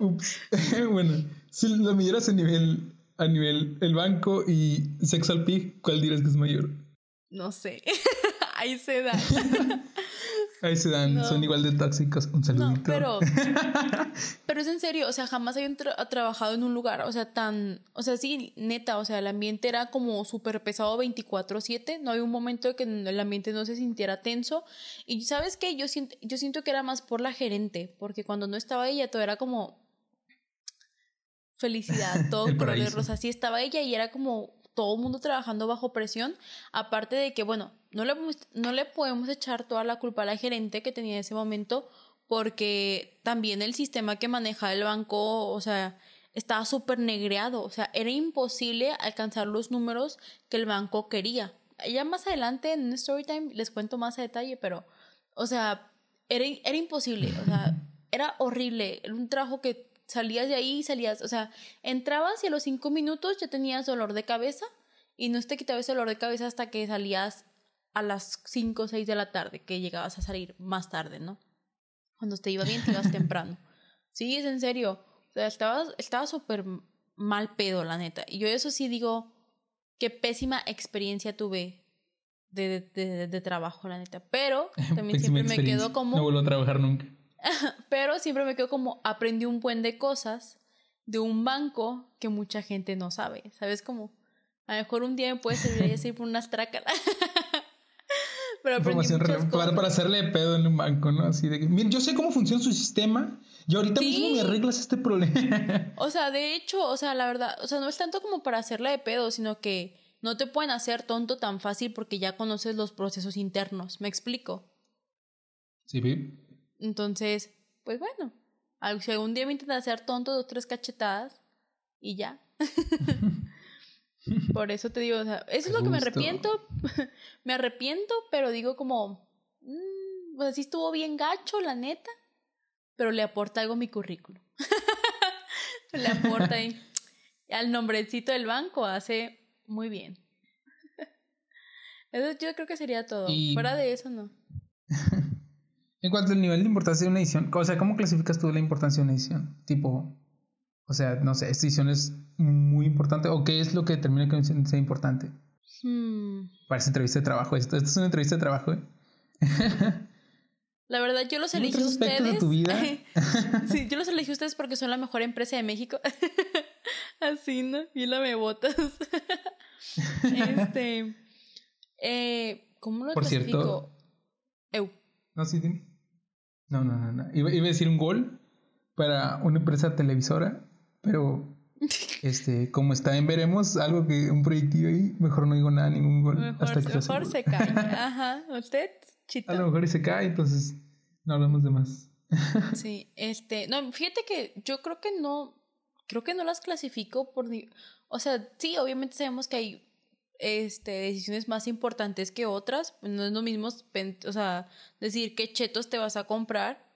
Ups. bueno. Si lo midieras a nivel, a nivel el banco y Sexual Pig, ¿cuál dirás que es mayor? No sé. Ahí se dan. Ahí se dan, son igual de tóxicos. Un saludito. No, pero, pero es en serio, o sea, jamás había trabajado en un lugar, o sea, tan, o sea, sí, neta, o sea, el ambiente era como súper pesado 24/7, no había un momento de que el ambiente no se sintiera tenso. Y sabes qué, yo siento, yo siento que era más por la gerente, porque cuando no estaba ella todo era como felicidad, todo color de rosa. Así estaba ella y era como todo el mundo trabajando bajo presión. Aparte de que, bueno, no le, no le podemos echar toda la culpa a la gerente que tenía en ese momento, porque también el sistema que manejaba el banco, o sea, estaba súper negreado. O sea, era imposible alcanzar los números que el banco quería. Ya más adelante en Storytime les cuento más a detalle, pero, o sea, era, era imposible. O sea, era horrible. Era un trabajo que salías de ahí y salías, o sea, entrabas y a los cinco minutos ya tenías dolor de cabeza y no te quitaba ese dolor de cabeza hasta que salías a las cinco o seis de la tarde, que llegabas a salir más tarde, ¿no? Cuando te iba bien, te ibas temprano. Sí, es en serio. O sea, estaba, estaba súper mal pedo, la neta. Y yo eso sí digo, qué pésima experiencia tuve de, de, de, trabajo, la neta. Pero también siempre me quedo como... No vuelvo a trabajar nunca. pero siempre me quedo como aprendí un buen de cosas de un banco que mucha gente no sabe. ¿Sabes cómo? A lo mejor un día me puede servir así por unas trácaras. pero aprendí cosas. Para, hacerle pedo en un banco, ¿no? Así de que, miren, yo sé cómo funciona su sistema y ahorita mismo me arreglas este problema. o sea, de hecho, o sea, la verdad, o sea, no es tanto como para hacerle de pedo, sino que no te pueden hacer tonto tan fácil porque ya conoces los procesos internos. ¿Me explico? Sí, sí. Entonces, pues bueno, si algún día me intentan hacer tonto, dos, tres cachetadas y ya. Por eso te digo, o sea, eso es lo que me arrepiento. me arrepiento, pero digo como, mmm, o sea, sí estuvo bien gacho, la neta, pero le aporta algo a mi currículum. le aporta ahí. Al nombrecito del banco hace muy bien. Eso yo creo que sería todo. Fuera de eso, no. En cuanto al nivel de importancia de una edición, o sea, ¿cómo clasificas tú la importancia de una edición? Tipo, o sea, no sé, ¿esta edición es muy importante o qué es lo que determina que una edición sea importante? Hmm. Parece entrevista de trabajo esto. Esto es una entrevista de trabajo, ¿eh? La verdad, yo los elegí a ustedes. De tu vida? sí, yo los elegí a ustedes porque son la mejor empresa de México. Así, ¿no? Y la me botas. este. Eh, ¿Cómo lo Por cierto. No, sí, No, no, no. no. Iba, iba, a decir un gol para una empresa televisora, pero este, como está en Veremos, algo que un proyectivo ahí, mejor no digo nada, ningún gol. Mejor, hasta que mejor se cae. Ajá. ¿Usted? Chito. A lo mejor se cae, entonces no hablamos de más. sí, este, no, fíjate que yo creo que no, creo que no las clasifico por, o sea, sí, obviamente sabemos que hay este, decisiones más importantes que otras. Pues, no es lo mismo, o sea, decir qué chetos te vas a comprar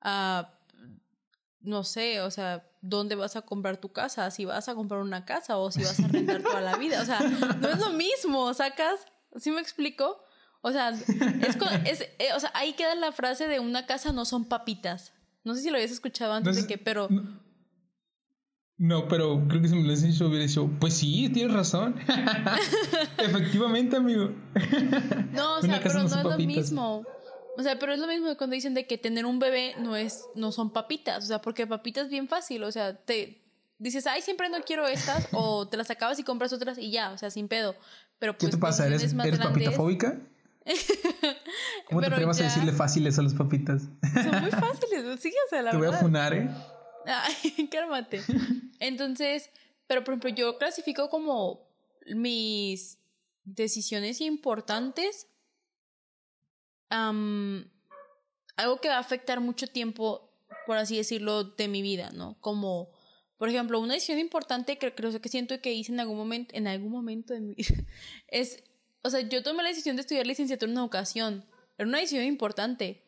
a, no sé, o sea, dónde vas a comprar tu casa, si vas a comprar una casa o si vas a rentar toda la vida. O sea, no es lo mismo, sacas, ¿sí me explico? O sea, es, eh, o sea, ahí queda la frase de una casa no son papitas. No sé si lo habías escuchado antes de que, pero... No, pero creo que si me lo hubiera dicho, hubiera dicho, pues sí, tienes razón. Efectivamente, amigo. no, o sea, pero no, es lo mismo. O sea, pero es lo mismo cuando dicen de que tener un bebé no es, no son papitas. O sea, porque papitas es bien fácil. O sea, te dices, ay, siempre no quiero estas, o te las acabas y compras otras y ya, o sea, sin pedo. Pero pues, ¿Qué te pasa? ¿Eres, ¿eres papitafóbica? ¿Cómo te atreves a decirle fáciles a los papitas? Son muy fáciles, sí, o sea, la Te voy a funar, ¿eh? Ay, cálmate. Entonces, pero por ejemplo, yo clasifico como mis decisiones importantes. algo que va a afectar mucho tiempo, por así decirlo, de mi vida, ¿no? Como, por ejemplo, una decisión importante que creo que siento que hice en algún momento, en algún momento de mi vida, es, o sea, yo tomé la decisión de estudiar licenciatura en educación. Era una decisión importante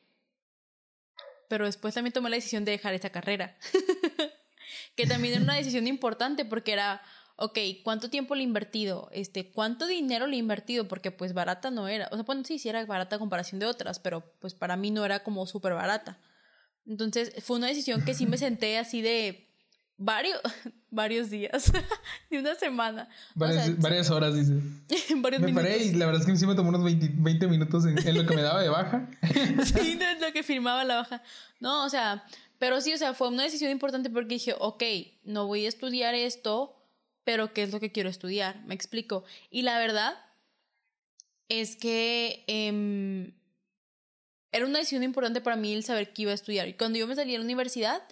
pero después también tomé la decisión de dejar esa carrera, que también era una decisión importante porque era, ok, ¿cuánto tiempo le he invertido? Este, ¿Cuánto dinero le he invertido? Porque pues barata no era, o sea, bueno, sí, sí era barata a comparación de otras, pero pues para mí no era como súper barata. Entonces fue una decisión que sí me senté así de varios, varios días, de una semana. Varias, horas, dice. varios me paré y la verdad es que sí me tomó unos 20, minutos en, lo que me daba de baja. sí, no es lo que firmaba la baja. No, o sea, pero sí, o sea, fue una decisión importante porque dije, ok, no voy a estudiar esto, pero ¿qué es lo que quiero estudiar? Me explico. Y la verdad es que em, era una decisión importante para mí el saber qué iba a estudiar. Y cuando yo me salí a la universidad,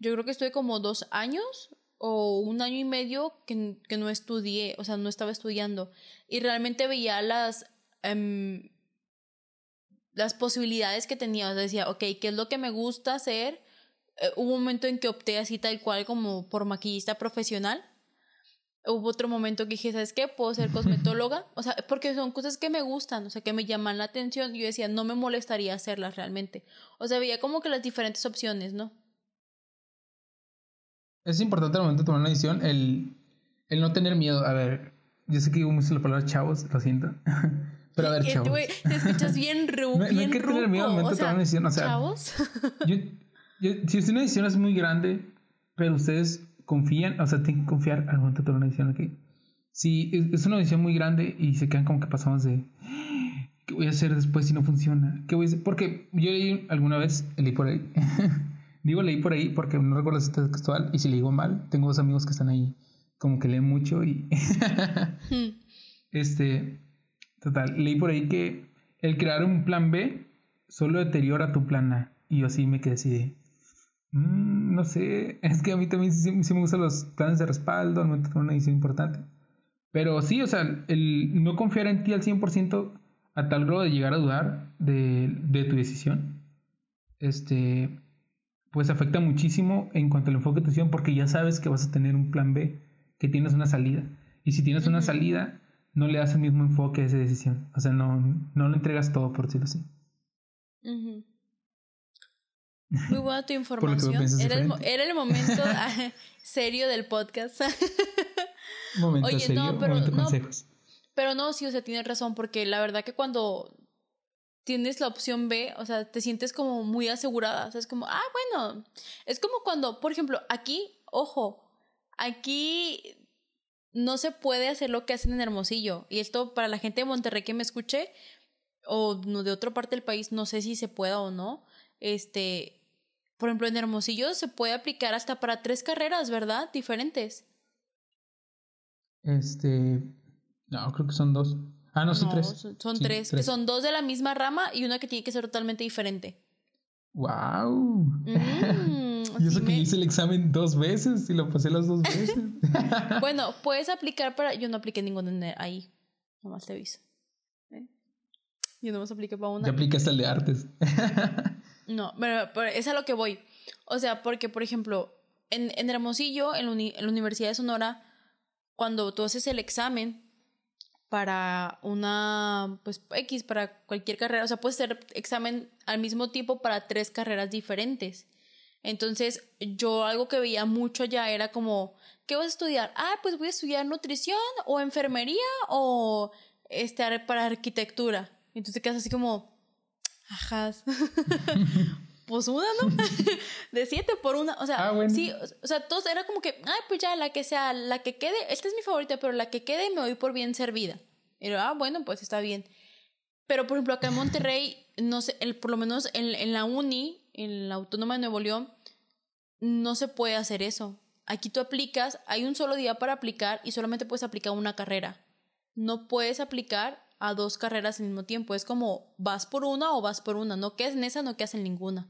yo creo que estuve como dos años o un año y medio que, que no estudié, o sea, no estaba estudiando. Y realmente veía las, em, las posibilidades que tenía. O sea, decía, ok, ¿qué es lo que me gusta hacer? Eh, hubo un momento en que opté así tal cual como por maquillista profesional. Hubo otro momento que dije, ¿sabes qué? Puedo ser cosmetóloga. O sea, porque son cosas que me gustan, o sea, que me llaman la atención. Y yo decía, no me molestaría hacerlas realmente. O sea, veía como que las diferentes opciones, ¿no? Es importante al momento de tomar una decisión el, el no tener miedo. A ver, yo sé que digo mucho la palabra chavos, lo siento. Pero a ver, chavos. güey, te escuchas bien ru, No, no hay que tener miedo al momento o de tomar sea, una decisión. O sea, chavos. yo, yo, si es una decisión es muy grande, pero ustedes confían, o sea, tienen que confiar al momento de tomar una decisión. ¿ok? Si es, es una decisión muy grande y se quedan como que pasamos de. ¿Qué voy a hacer después si no funciona? ¿Qué voy a hacer? Porque yo leí alguna vez, leí por ahí. Digo leí por ahí porque no recuerdo si es textual y si le digo mal, tengo dos amigos que están ahí como que leen mucho y Hmm. este, total, leí por ahí que el crear un plan B solo deteriora tu plan A. Y yo así me quedé así de, "Mm, no sé, es que a mí también sí, sí me gustan los planes de respaldo, al momento una decisión importante. Pero sí, o sea, el no confiar en ti al 100% a tal grado de llegar a dudar de, de tu decisión, este, pues afecta muchísimo en cuanto al enfoque de tu decisión porque ya sabes que vas a tener un plan B, que tienes una salida. Y si tienes una salida, no le das el mismo enfoque a esa decisión. O sea, no, no le entregas todo, por decirlo así. Ujú. Muy buena tu información. Era el, era momento ah, serio del podcast. Momento Oye, serio, no, pero momento no. consejos. Pero no, sí, o sea, tienes razón, porque la verdad que cuando tienes la opción B, o sea, te sientes como muy asegurada. O sea, es como, ah, bueno, es como cuando, por ejemplo, aquí, ojo, aquí no se puede hacer lo que hacen en Hermosillo. Y esto para la gente de Monterrey que me escuche, o de otra parte del país, no sé si se pueda o no. Este, por ejemplo, en Hermosillo se puede aplicar hasta para tres carreras, ¿verdad? Diferentes. Este. No, creo que son dos. Ah, no, son No, tres. Son, son Sí, tres, que son dos de la misma rama y una que tiene que ser totalmente diferente. ¡Wow! Mm, y eso sí que me- yo hice el examen dos veces y lo pasé las dos veces. Bueno, puedes aplicar para. Yo no apliqué ninguna ahí. Nomás te aviso. ¿Eh? Yo nomás apliqué para una. ya aplicaste el de artes. No, pero, pero es a lo que voy. O sea, porque, por ejemplo, en, en Hermosillo, en la, uni- en la Universidad de Sonora, cuando tú haces el examen para una, pues, X, para cualquier carrera, o sea, puedes hacer examen al mismo tiempo para tres carreras diferentes. Entonces, yo algo que veía mucho ya era como, ¿qué vas a estudiar? Ah, pues voy a estudiar nutrición o enfermería o este, ar- para arquitectura. Entonces quedas así como, ajas. pues una, ¿no? de siete por una. O sea, Ah, bueno. sí, o- sea, todos era como que, ay, pues ya, la que sea, la que quede, esta es mi favorita, pero la que quede me voy por bien servida. Y yo, ah, bueno, pues está bien. Pero, por ejemplo, acá en Monterrey, no sé, el, por lo menos en, en la uni, en la Autónoma de Nuevo León, no se puede hacer eso. Aquí tú aplicas, hay un solo día para aplicar y solamente puedes aplicar una carrera. No puedes aplicar a dos carreras al mismo tiempo. Es como vas por una o vas por una. No quedas en esa, no quedas en ninguna.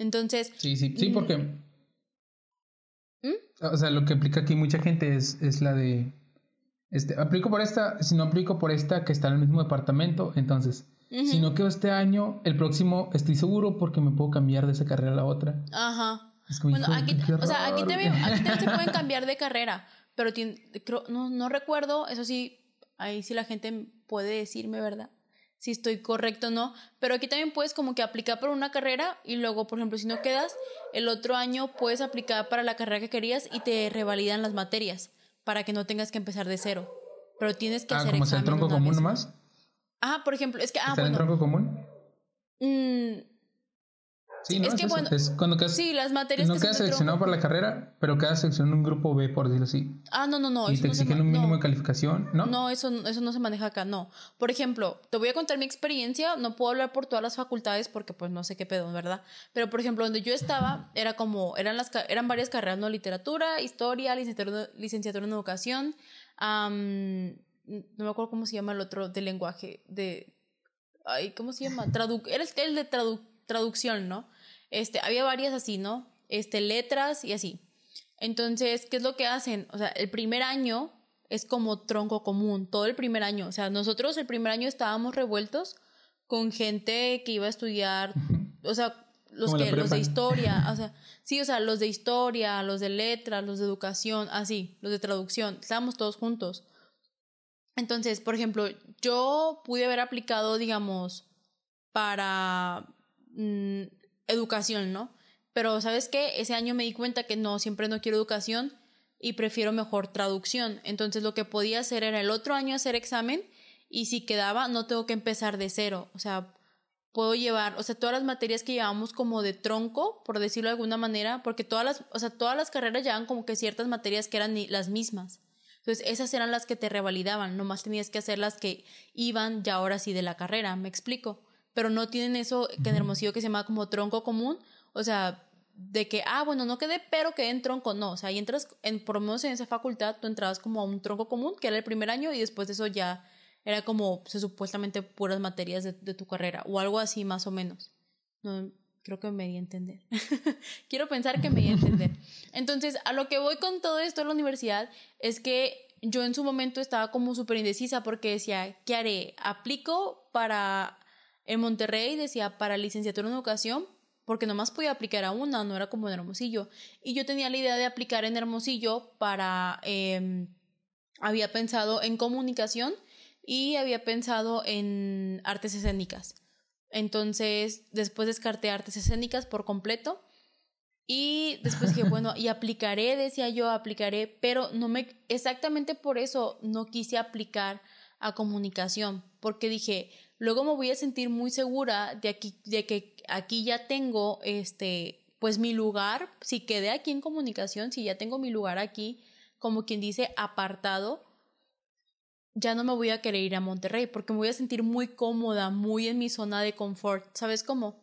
Entonces, Sí, sí, sí, Mm. porque. O sea, lo que aplica aquí mucha gente es, es la de. Este, aplico por esta, si no aplico por esta que está en el mismo departamento, entonces, si no quedo este año, el próximo estoy seguro porque me puedo cambiar de esa carrera a la otra. ajá. Es como, Bueno, aquí, o sea, aquí también, aquí también se pueden cambiar de carrera, pero tien- creo, no, no recuerdo, eso sí, ahí sí la gente puede decirme, ¿verdad? Si estoy correcto o no, pero aquí también puedes como que aplicar por una carrera y luego, por ejemplo, si no quedas, el otro año puedes aplicar para la carrera que querías y te revalidan las materias para que no tengas que empezar de cero. Pero tienes que Ah, hacer como sea el tronco común nomás. Ajá, por ejemplo, es que, ah, ¿Está el tronco común? mm, Sí, ¿no? es que eso. bueno, es cuando quedas, sí, las materias no que quedas seleccionado por la carrera, pero quedas seleccionado en un grupo B, por decirlo así. Ah, no, no, no. y eso te no exigen un mínimo no. de calificación, ¿no? No, eso, eso no se maneja acá, no. Por ejemplo, te voy a contar mi experiencia, no puedo hablar por todas las facultades porque pues no sé qué pedo, ¿verdad? Pero por ejemplo, donde yo estaba era como, eran, las, eran varias carreras, ¿no? Literatura, historia, licenciatura, licenciatura en educación, am, no me acuerdo cómo se llama el otro de lenguaje, de, ay, ¿cómo se llama? Tradu era el, el de tradu- traducción, ¿no? Este, había varias así, ¿no? Este, letras y así. Entonces, ¿qué es lo que hacen? O sea, el primer año es como tronco común, todo el primer año. O sea, nosotros el primer año estábamos revueltos con gente que iba a estudiar, o sea, los que los de historia, o sea, sí, o sea, los de historia, los de letras, los de educación, así, los de traducción, estábamos todos juntos. Entonces, por ejemplo, yo pude haber aplicado, digamos, para mm, educación, ¿no? pero ¿sabes qué? Ese año me di cuenta que no, siempre no quiero educación y prefiero mejor traducción. Entonces lo que podía hacer era el otro año hacer examen y si quedaba no tengo que empezar de cero. O sea, puedo llevar, o sea, todas las materias que llevamos como de tronco, por decirlo de alguna manera, porque todas las, o sea, todas las carreras llevaban como que ciertas materias que eran las mismas. Entonces, esas eran las que te revalidaban, nomás tenías que hacer las que iban ya ahora sí de la carrera, me explico. Pero no tienen eso que en Hermosillo que se llama como tronco común, o sea, de que, ah, bueno, no quedé, pero quedé en tronco, no, o sea, ahí entras, en, por lo menos en esa facultad, tú entrabas como a un tronco común, que era el primer año, y después de eso ya era como supuestamente puras materias de, de, tu carrera, o algo así más o menos. No, creo que me di a entender. Quiero pensar que me di a entender. Entonces, a lo que voy con todo esto en la universidad es que yo en su momento estaba como súper indecisa porque decía, ¿qué haré? ¿Aplico para en Monterrey? Decía, para licenciatura en educación, porque nomás podía aplicar a una, no era como en Hermosillo. Y yo tenía la idea de aplicar en Hermosillo para, eh, había pensado en comunicación y había pensado en artes escénicas. Entonces, después descarté artes escénicas por completo. Y después dije, bueno, y aplicaré, decía yo, aplicaré, pero no me, exactamente por eso no quise aplicar a comunicación, porque dije, luego me voy a sentir muy segura de aquí, de que aquí ya tengo este, pues mi lugar, si quedé aquí en comunicación, si ya tengo mi lugar aquí, como quien dice, apartado, ya no me voy a querer ir a Monterrey porque me voy a sentir muy cómoda, muy en mi zona de confort, ¿sabes cómo?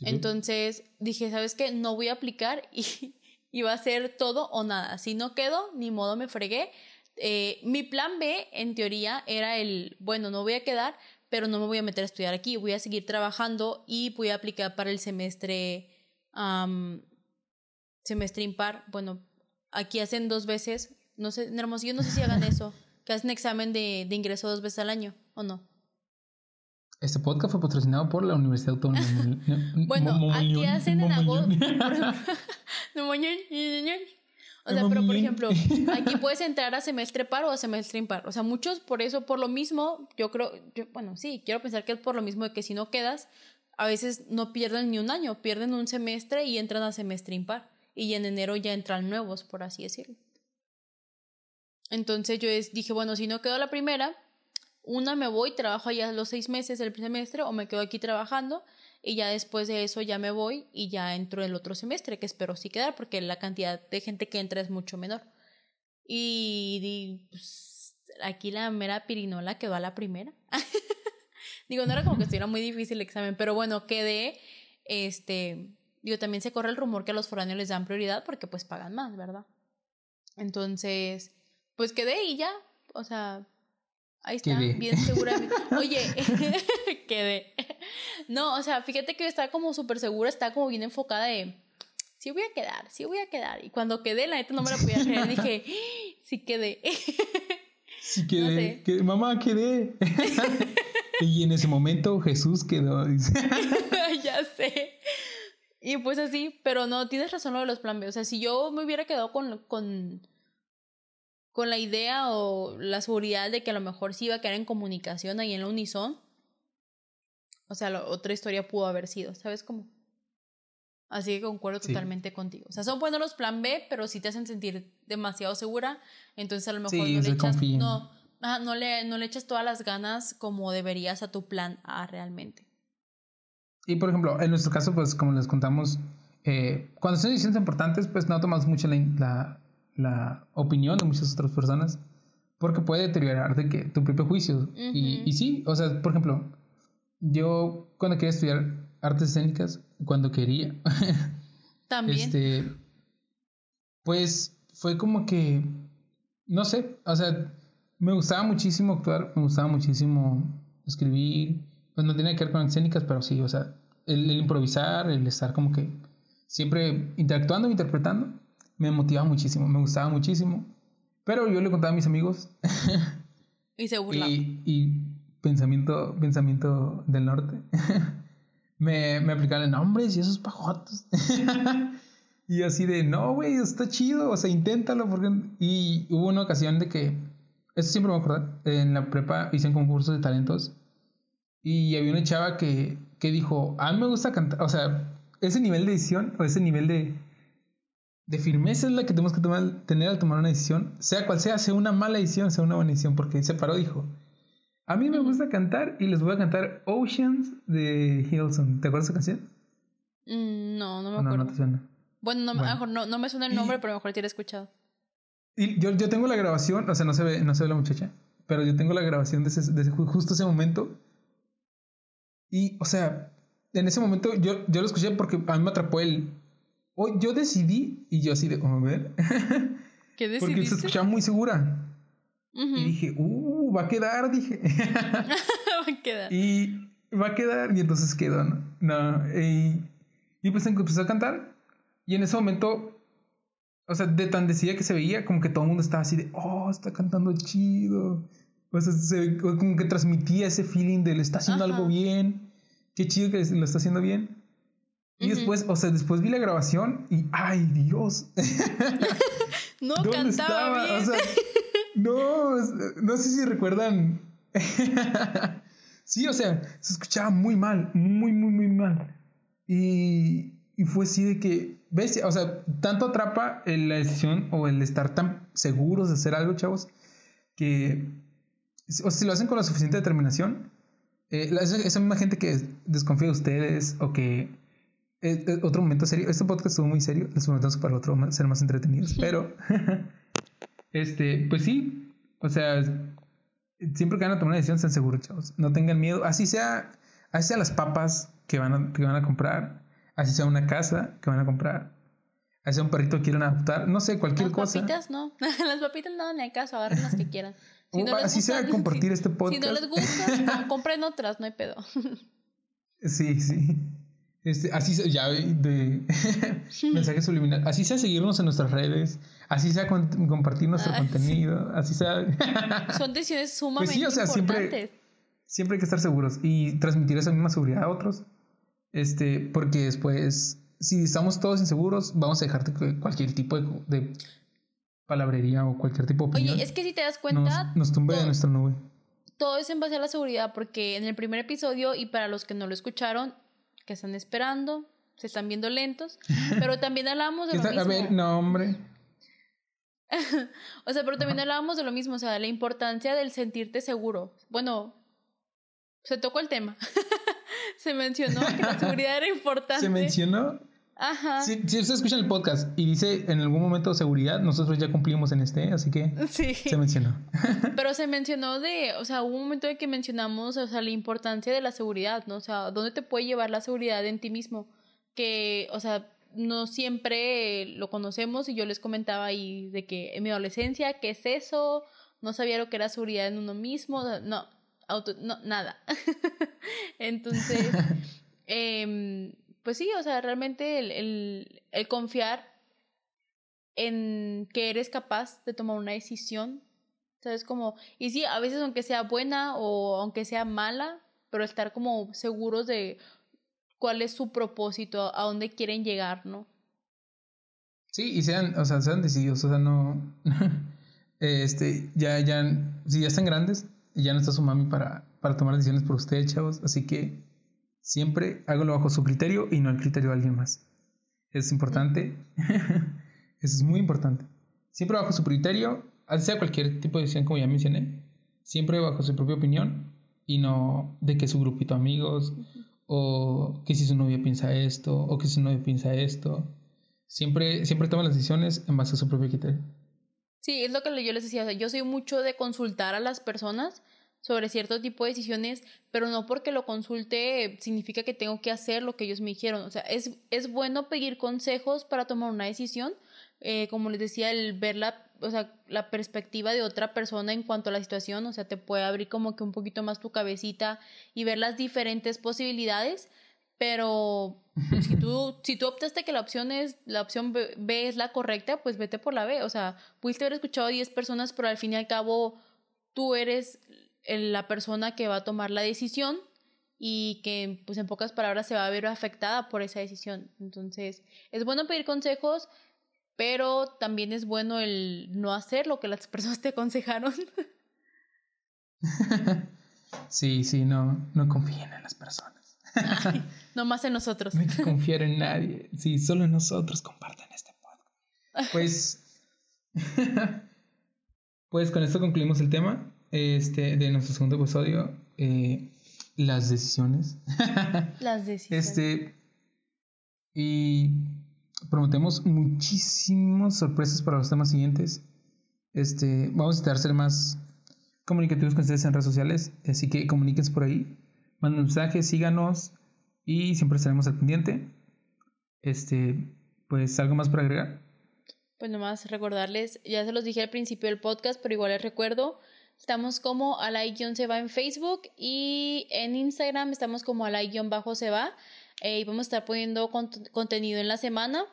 Entonces dije, ¿sabes qué? No voy a aplicar y, y, va a ser todo o nada. Si no quedo, ni modo me fregué. Eh, mi plan B, en teoría, era el, bueno, no voy a quedar, pero no me voy a meter a estudiar aquí, voy a seguir trabajando y voy a aplicar para el semestre, semestre impar. Bueno, aquí hacen dos veces, no sé, en Hermosillo no sé si hagan eso, que hacen examen de, de ingreso dos veces al año, ¿o no? Este podcast fue patrocinado por la Universidad Autónoma. bueno, aquí hacen en agosto. O sea, pero por ejemplo, aquí puedes entrar a semestre par o a semestre impar. O sea, muchos por eso, por lo mismo, yo creo, yo, bueno, sí, quiero pensar que es por lo mismo de que si no quedas, a veces no pierden ni un año, pierden un semestre y entran a semestre impar. Y en enero ya entran nuevos, por así decirlo. Entonces yo dije, bueno, si no quedo la primera, una me voy, trabajo allá los seis meses del semestre o me quedo aquí trabajando y ya después de eso ya me voy y ya entro el otro semestre, que espero sí quedar porque la cantidad de gente que entra es mucho menor. Y, pues, aquí la mera pirinola quedó a la primera. digo, no era como que estuviera muy difícil el examen, pero bueno, quedé, este, digo, también se corre el rumor que a los foráneos les dan prioridad porque pues pagan más, ¿verdad? Entonces, pues quedé y ya, o sea, Ahí está, bien segura. Oye, quedé. No, o sea, fíjate que estaba como súper segura, estaba como bien enfocada de, sí voy a quedar, sí voy a quedar. Y cuando quedé, la neta no me lo podía creer, dije, sí quedé. Sí quedé, mamá, quedé. y en ese momento Jesús quedó, ya sé. Y pues así, pero no, tienes razón lo de los plan B. O sea, si yo me hubiera quedado con, con con la idea o la seguridad de que a lo mejor sí iba a quedar en comunicación ahí en la Unison. O sea, la otra historia pudo haber sido, ¿sabes cómo? Así que concuerdo totalmente contigo. O sea, son buenos los plan B, pero si te hacen sentir demasiado segura, entonces a lo mejor no le echas no, no le no le echas todas las ganas como deberías a tu plan A realmente. Y por ejemplo, en nuestro caso, pues como les contamos, eh, cuando son decisiones importantes, pues no tomas mucho la, la opinión de muchas otras personas porque puede deteriorar de que tu propio juicio. y, y, sí, o sea, por ejemplo, yo cuando quería estudiar artes escénicas, cuando quería, también. Este, pues fue como que, no sé, o sea, me gustaba muchísimo actuar, me gustaba muchísimo escribir, pues no tenía que ver con escénicas, pero sí, o sea, el, el improvisar, el estar como que siempre interactuando, interpretando, me motivaba muchísimo, me gustaba muchísimo. Pero yo le contaba a mis amigos. y se. Y, pensamiento, pensamiento del norte. me, me aplicaban nombres y esos pajotos. y así de, no, güey, está chido, o sea, inténtalo. Porque... Y hubo una ocasión de que, eso siempre me acuerdo, en la prepa hice un concurso de talentos. Y había una chava que, que dijo, a mí me gusta cantar, o sea, ese nivel de decisión o ese nivel de, de firmeza es la que tenemos que tomar, tener al tomar una decisión, sea cual sea, sea una mala decisión, sea una buena decisión, porque se paró, dijo, a mí me gusta cantar y les voy a cantar Oceans de Hilson. ¿Te acuerdas de esa canción? Mm, no, no me acuerdo. No, no te suena. Bueno, no, Mejor no, no me suena el nombre, pero mejor te he escuchado. Y yo, yo tengo la grabación, o sea, no se ve, no se ve la muchacha, pero yo tengo la grabación de, ese, de justo ese momento. Y, o sea, en ese momento yo, yo lo escuché porque a mí me atrapó el... Oh, yo decidí, y yo así de, como ver. ¿Qué decidiste? Porque se escuchaba muy segura. Y dije, uh, va a quedar, dije. va a quedar. Y va a quedar, y entonces quedó, ¿no? no y, y pues empezó a cantar. Y en ese momento, o sea, de tan decidida que se veía, como que todo el mundo estaba así de, oh, está cantando chido. O sea, se, como que transmitía ese feeling de le está haciendo algo bien. Qué chido que lo está haciendo bien. Y después, o sea, después vi la grabación y, ay, Dios. no ¿Dónde cantaba estaba? O sea, no, no sé si recuerdan. sí, o sea, se escuchaba muy mal, muy, muy, muy mal. Y, y fue así de que, ves, o sea, tanto atrapa la decisión o el estar tan seguros de hacer algo, chavos, que o sea, si lo hacen con la suficiente determinación, eh, esa, misma gente que desconfía de ustedes o que eh, eh, otro momento serio, este podcast estuvo muy serio, les prometemos para otro ser más entretenidos, pero este, pues sí, o sea, siempre que van a tomar una decisión, sean seguros, chavos, no tengan miedo, así sea, así sea las papas que van a, que van a comprar, así sea una casa que van a comprar, así sea un perrito que quieran adoptar, no sé, cualquier cosa. Las papitas no, las papitas no, ni caso, agarren las que quieran. Si no así sea compartir este podcast. Si no les gusta, compren otras, no hay pedo. sí, sí. Este, así sea, ya de mensaje subliminal, así sea seguirnos en nuestras redes, así sea compartir nuestro contenido, así sea. Son decisiones sumamente pues sí, o sea, Siempre, siempre hay que estar seguros y transmitir esa misma seguridad a otros. Este, porque después, si estamos todos inseguros, vamos a dejarte cualquier tipo de, palabrería o cualquier tipo de opinión. Oye, es que si te das cuenta... Nos, tumbe de nuestra nube. Todo es en base a la seguridad, porque en el primer episodio, y para los que no lo escucharon, que están esperando, se están viendo lentos, pero también hablábamos de lo mismo. A ver, no, hombre. o sea, pero también hablábamos de lo mismo, o sea, la importancia del sentirte seguro. Bueno, se tocó el tema. se mencionó que la seguridad era importante. ¿Se mencionó? Ajá. Si, si usted escucha el podcast y dice en algún momento seguridad, nosotros ya cumplimos en este, así que sí. se mencionó. Pero se mencionó de, o sea, hubo un momento en que mencionamos, o sea, la importancia de la seguridad, ¿no? O sea, ¿dónde te puede llevar la seguridad en ti mismo? Que, o sea, no siempre lo conocemos y yo les comentaba ahí de que en mi adolescencia, ¿qué es eso? No sabía lo que era seguridad en uno mismo, no, auto, no, nada. Entonces, eh, pues sí, o sea, realmente el, el, confiar en que eres capaz de tomar una decisión, ¿sabes? Como, y sí, a veces aunque sea buena o aunque sea mala, pero estar como seguros de cuál es su propósito, a dónde quieren llegar, ¿no? Sí, y sean, o sea, sean decididos, o sea, no, este, ya, ya, si ya están grandes, ya no está su mami para, para tomar decisiones por ustedes, chavos. Así que siempre hágalo bajo su criterio y no el criterio de alguien más. Es importante. Eso es muy importante. Siempre bajo su criterio, sea cualquier tipo de decisión como ya mencioné, siempre bajo su propia opinión y no de que su grupito de amigos o que si su novia piensa esto o que si su novia piensa esto. Siempre, siempre toma las decisiones en base a su propio criterio. Sí, es lo que yo les decía. yo soy mucho de consultar a las personas sobre cierto tipo de decisiones, pero no porque lo consulte significa que tengo que hacer lo que ellos me dijeron. O sea, es, es bueno pedir consejos para tomar una decisión. Eh, como les decía, el ver la, o sea, la perspectiva de otra persona en cuanto a la situación, o sea, te puede abrir como que un poquito más tu cabecita y ver las diferentes posibilidades. Pero si tú, si tú optaste que la opción es, la opción B, es la correcta, pues vete por la B. O sea, pudiste haber escuchado a 10 personas, pero al fin y al cabo tú eres la persona que va a tomar la decisión y que, pues en pocas palabras, se va a ver afectada por esa decisión. Entonces, es bueno pedir consejos, pero también es bueno el no hacer lo que las personas te aconsejaron. sí, sí, no, no confíen en las personas. no más en nosotros. No hay que confiar en nadie. Sí, solo en nosotros compartan este podcast. Pues. pues con esto concluimos el tema este, de nuestro segundo episodio. Eh, las decisiones. Las decisiones. Este. Y prometemos muchísimas sorpresas para los temas siguientes. Este, vamos a intentar ser más comunicativos con ustedes en redes sociales, así que comuníquense por ahí, manden mensajes, síganos y siempre estaremos al pendiente. Este, pues algo más para agregar. Pues nomás recordarles, ya se los dije al principio del podcast, pero igual les recuerdo, estamos como alay-se va en Facebook y en Instagram estamos como alay-se va eh, y vamos a estar poniendo contenido en la semana.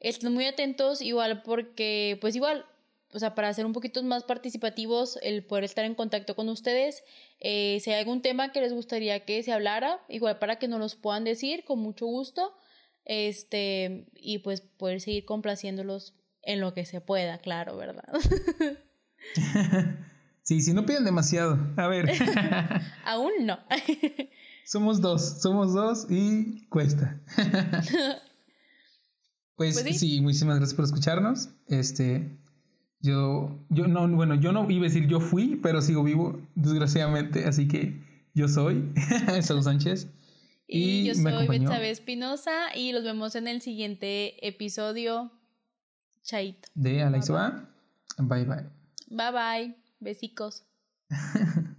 Estén muy atentos igual porque pues igual o sea, para ser un poquito más participativos, el poder estar en contacto con ustedes. Eh, si hay algún tema que les gustaría que se hablara, igual para que nos los puedan decir, con mucho gusto. Este, y pues poder seguir complaciéndolos en lo que se pueda, claro, ¿verdad? sí, si no piden demasiado. A ver. Aún no. somos dos, somos dos y cuesta. pues, pues sí, muchísimas gracias por escucharnos. Este, yo, yo no, bueno, yo no iba a decir yo fui, pero sigo vivo, desgraciadamente, así que yo soy Saúl Sánchez. Y, yo soy Betsabe Espinosa y los vemos en el siguiente episodio. Chaito. De Alaizoa. Bye bye. Bye bye. Besicos.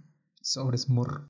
Morro.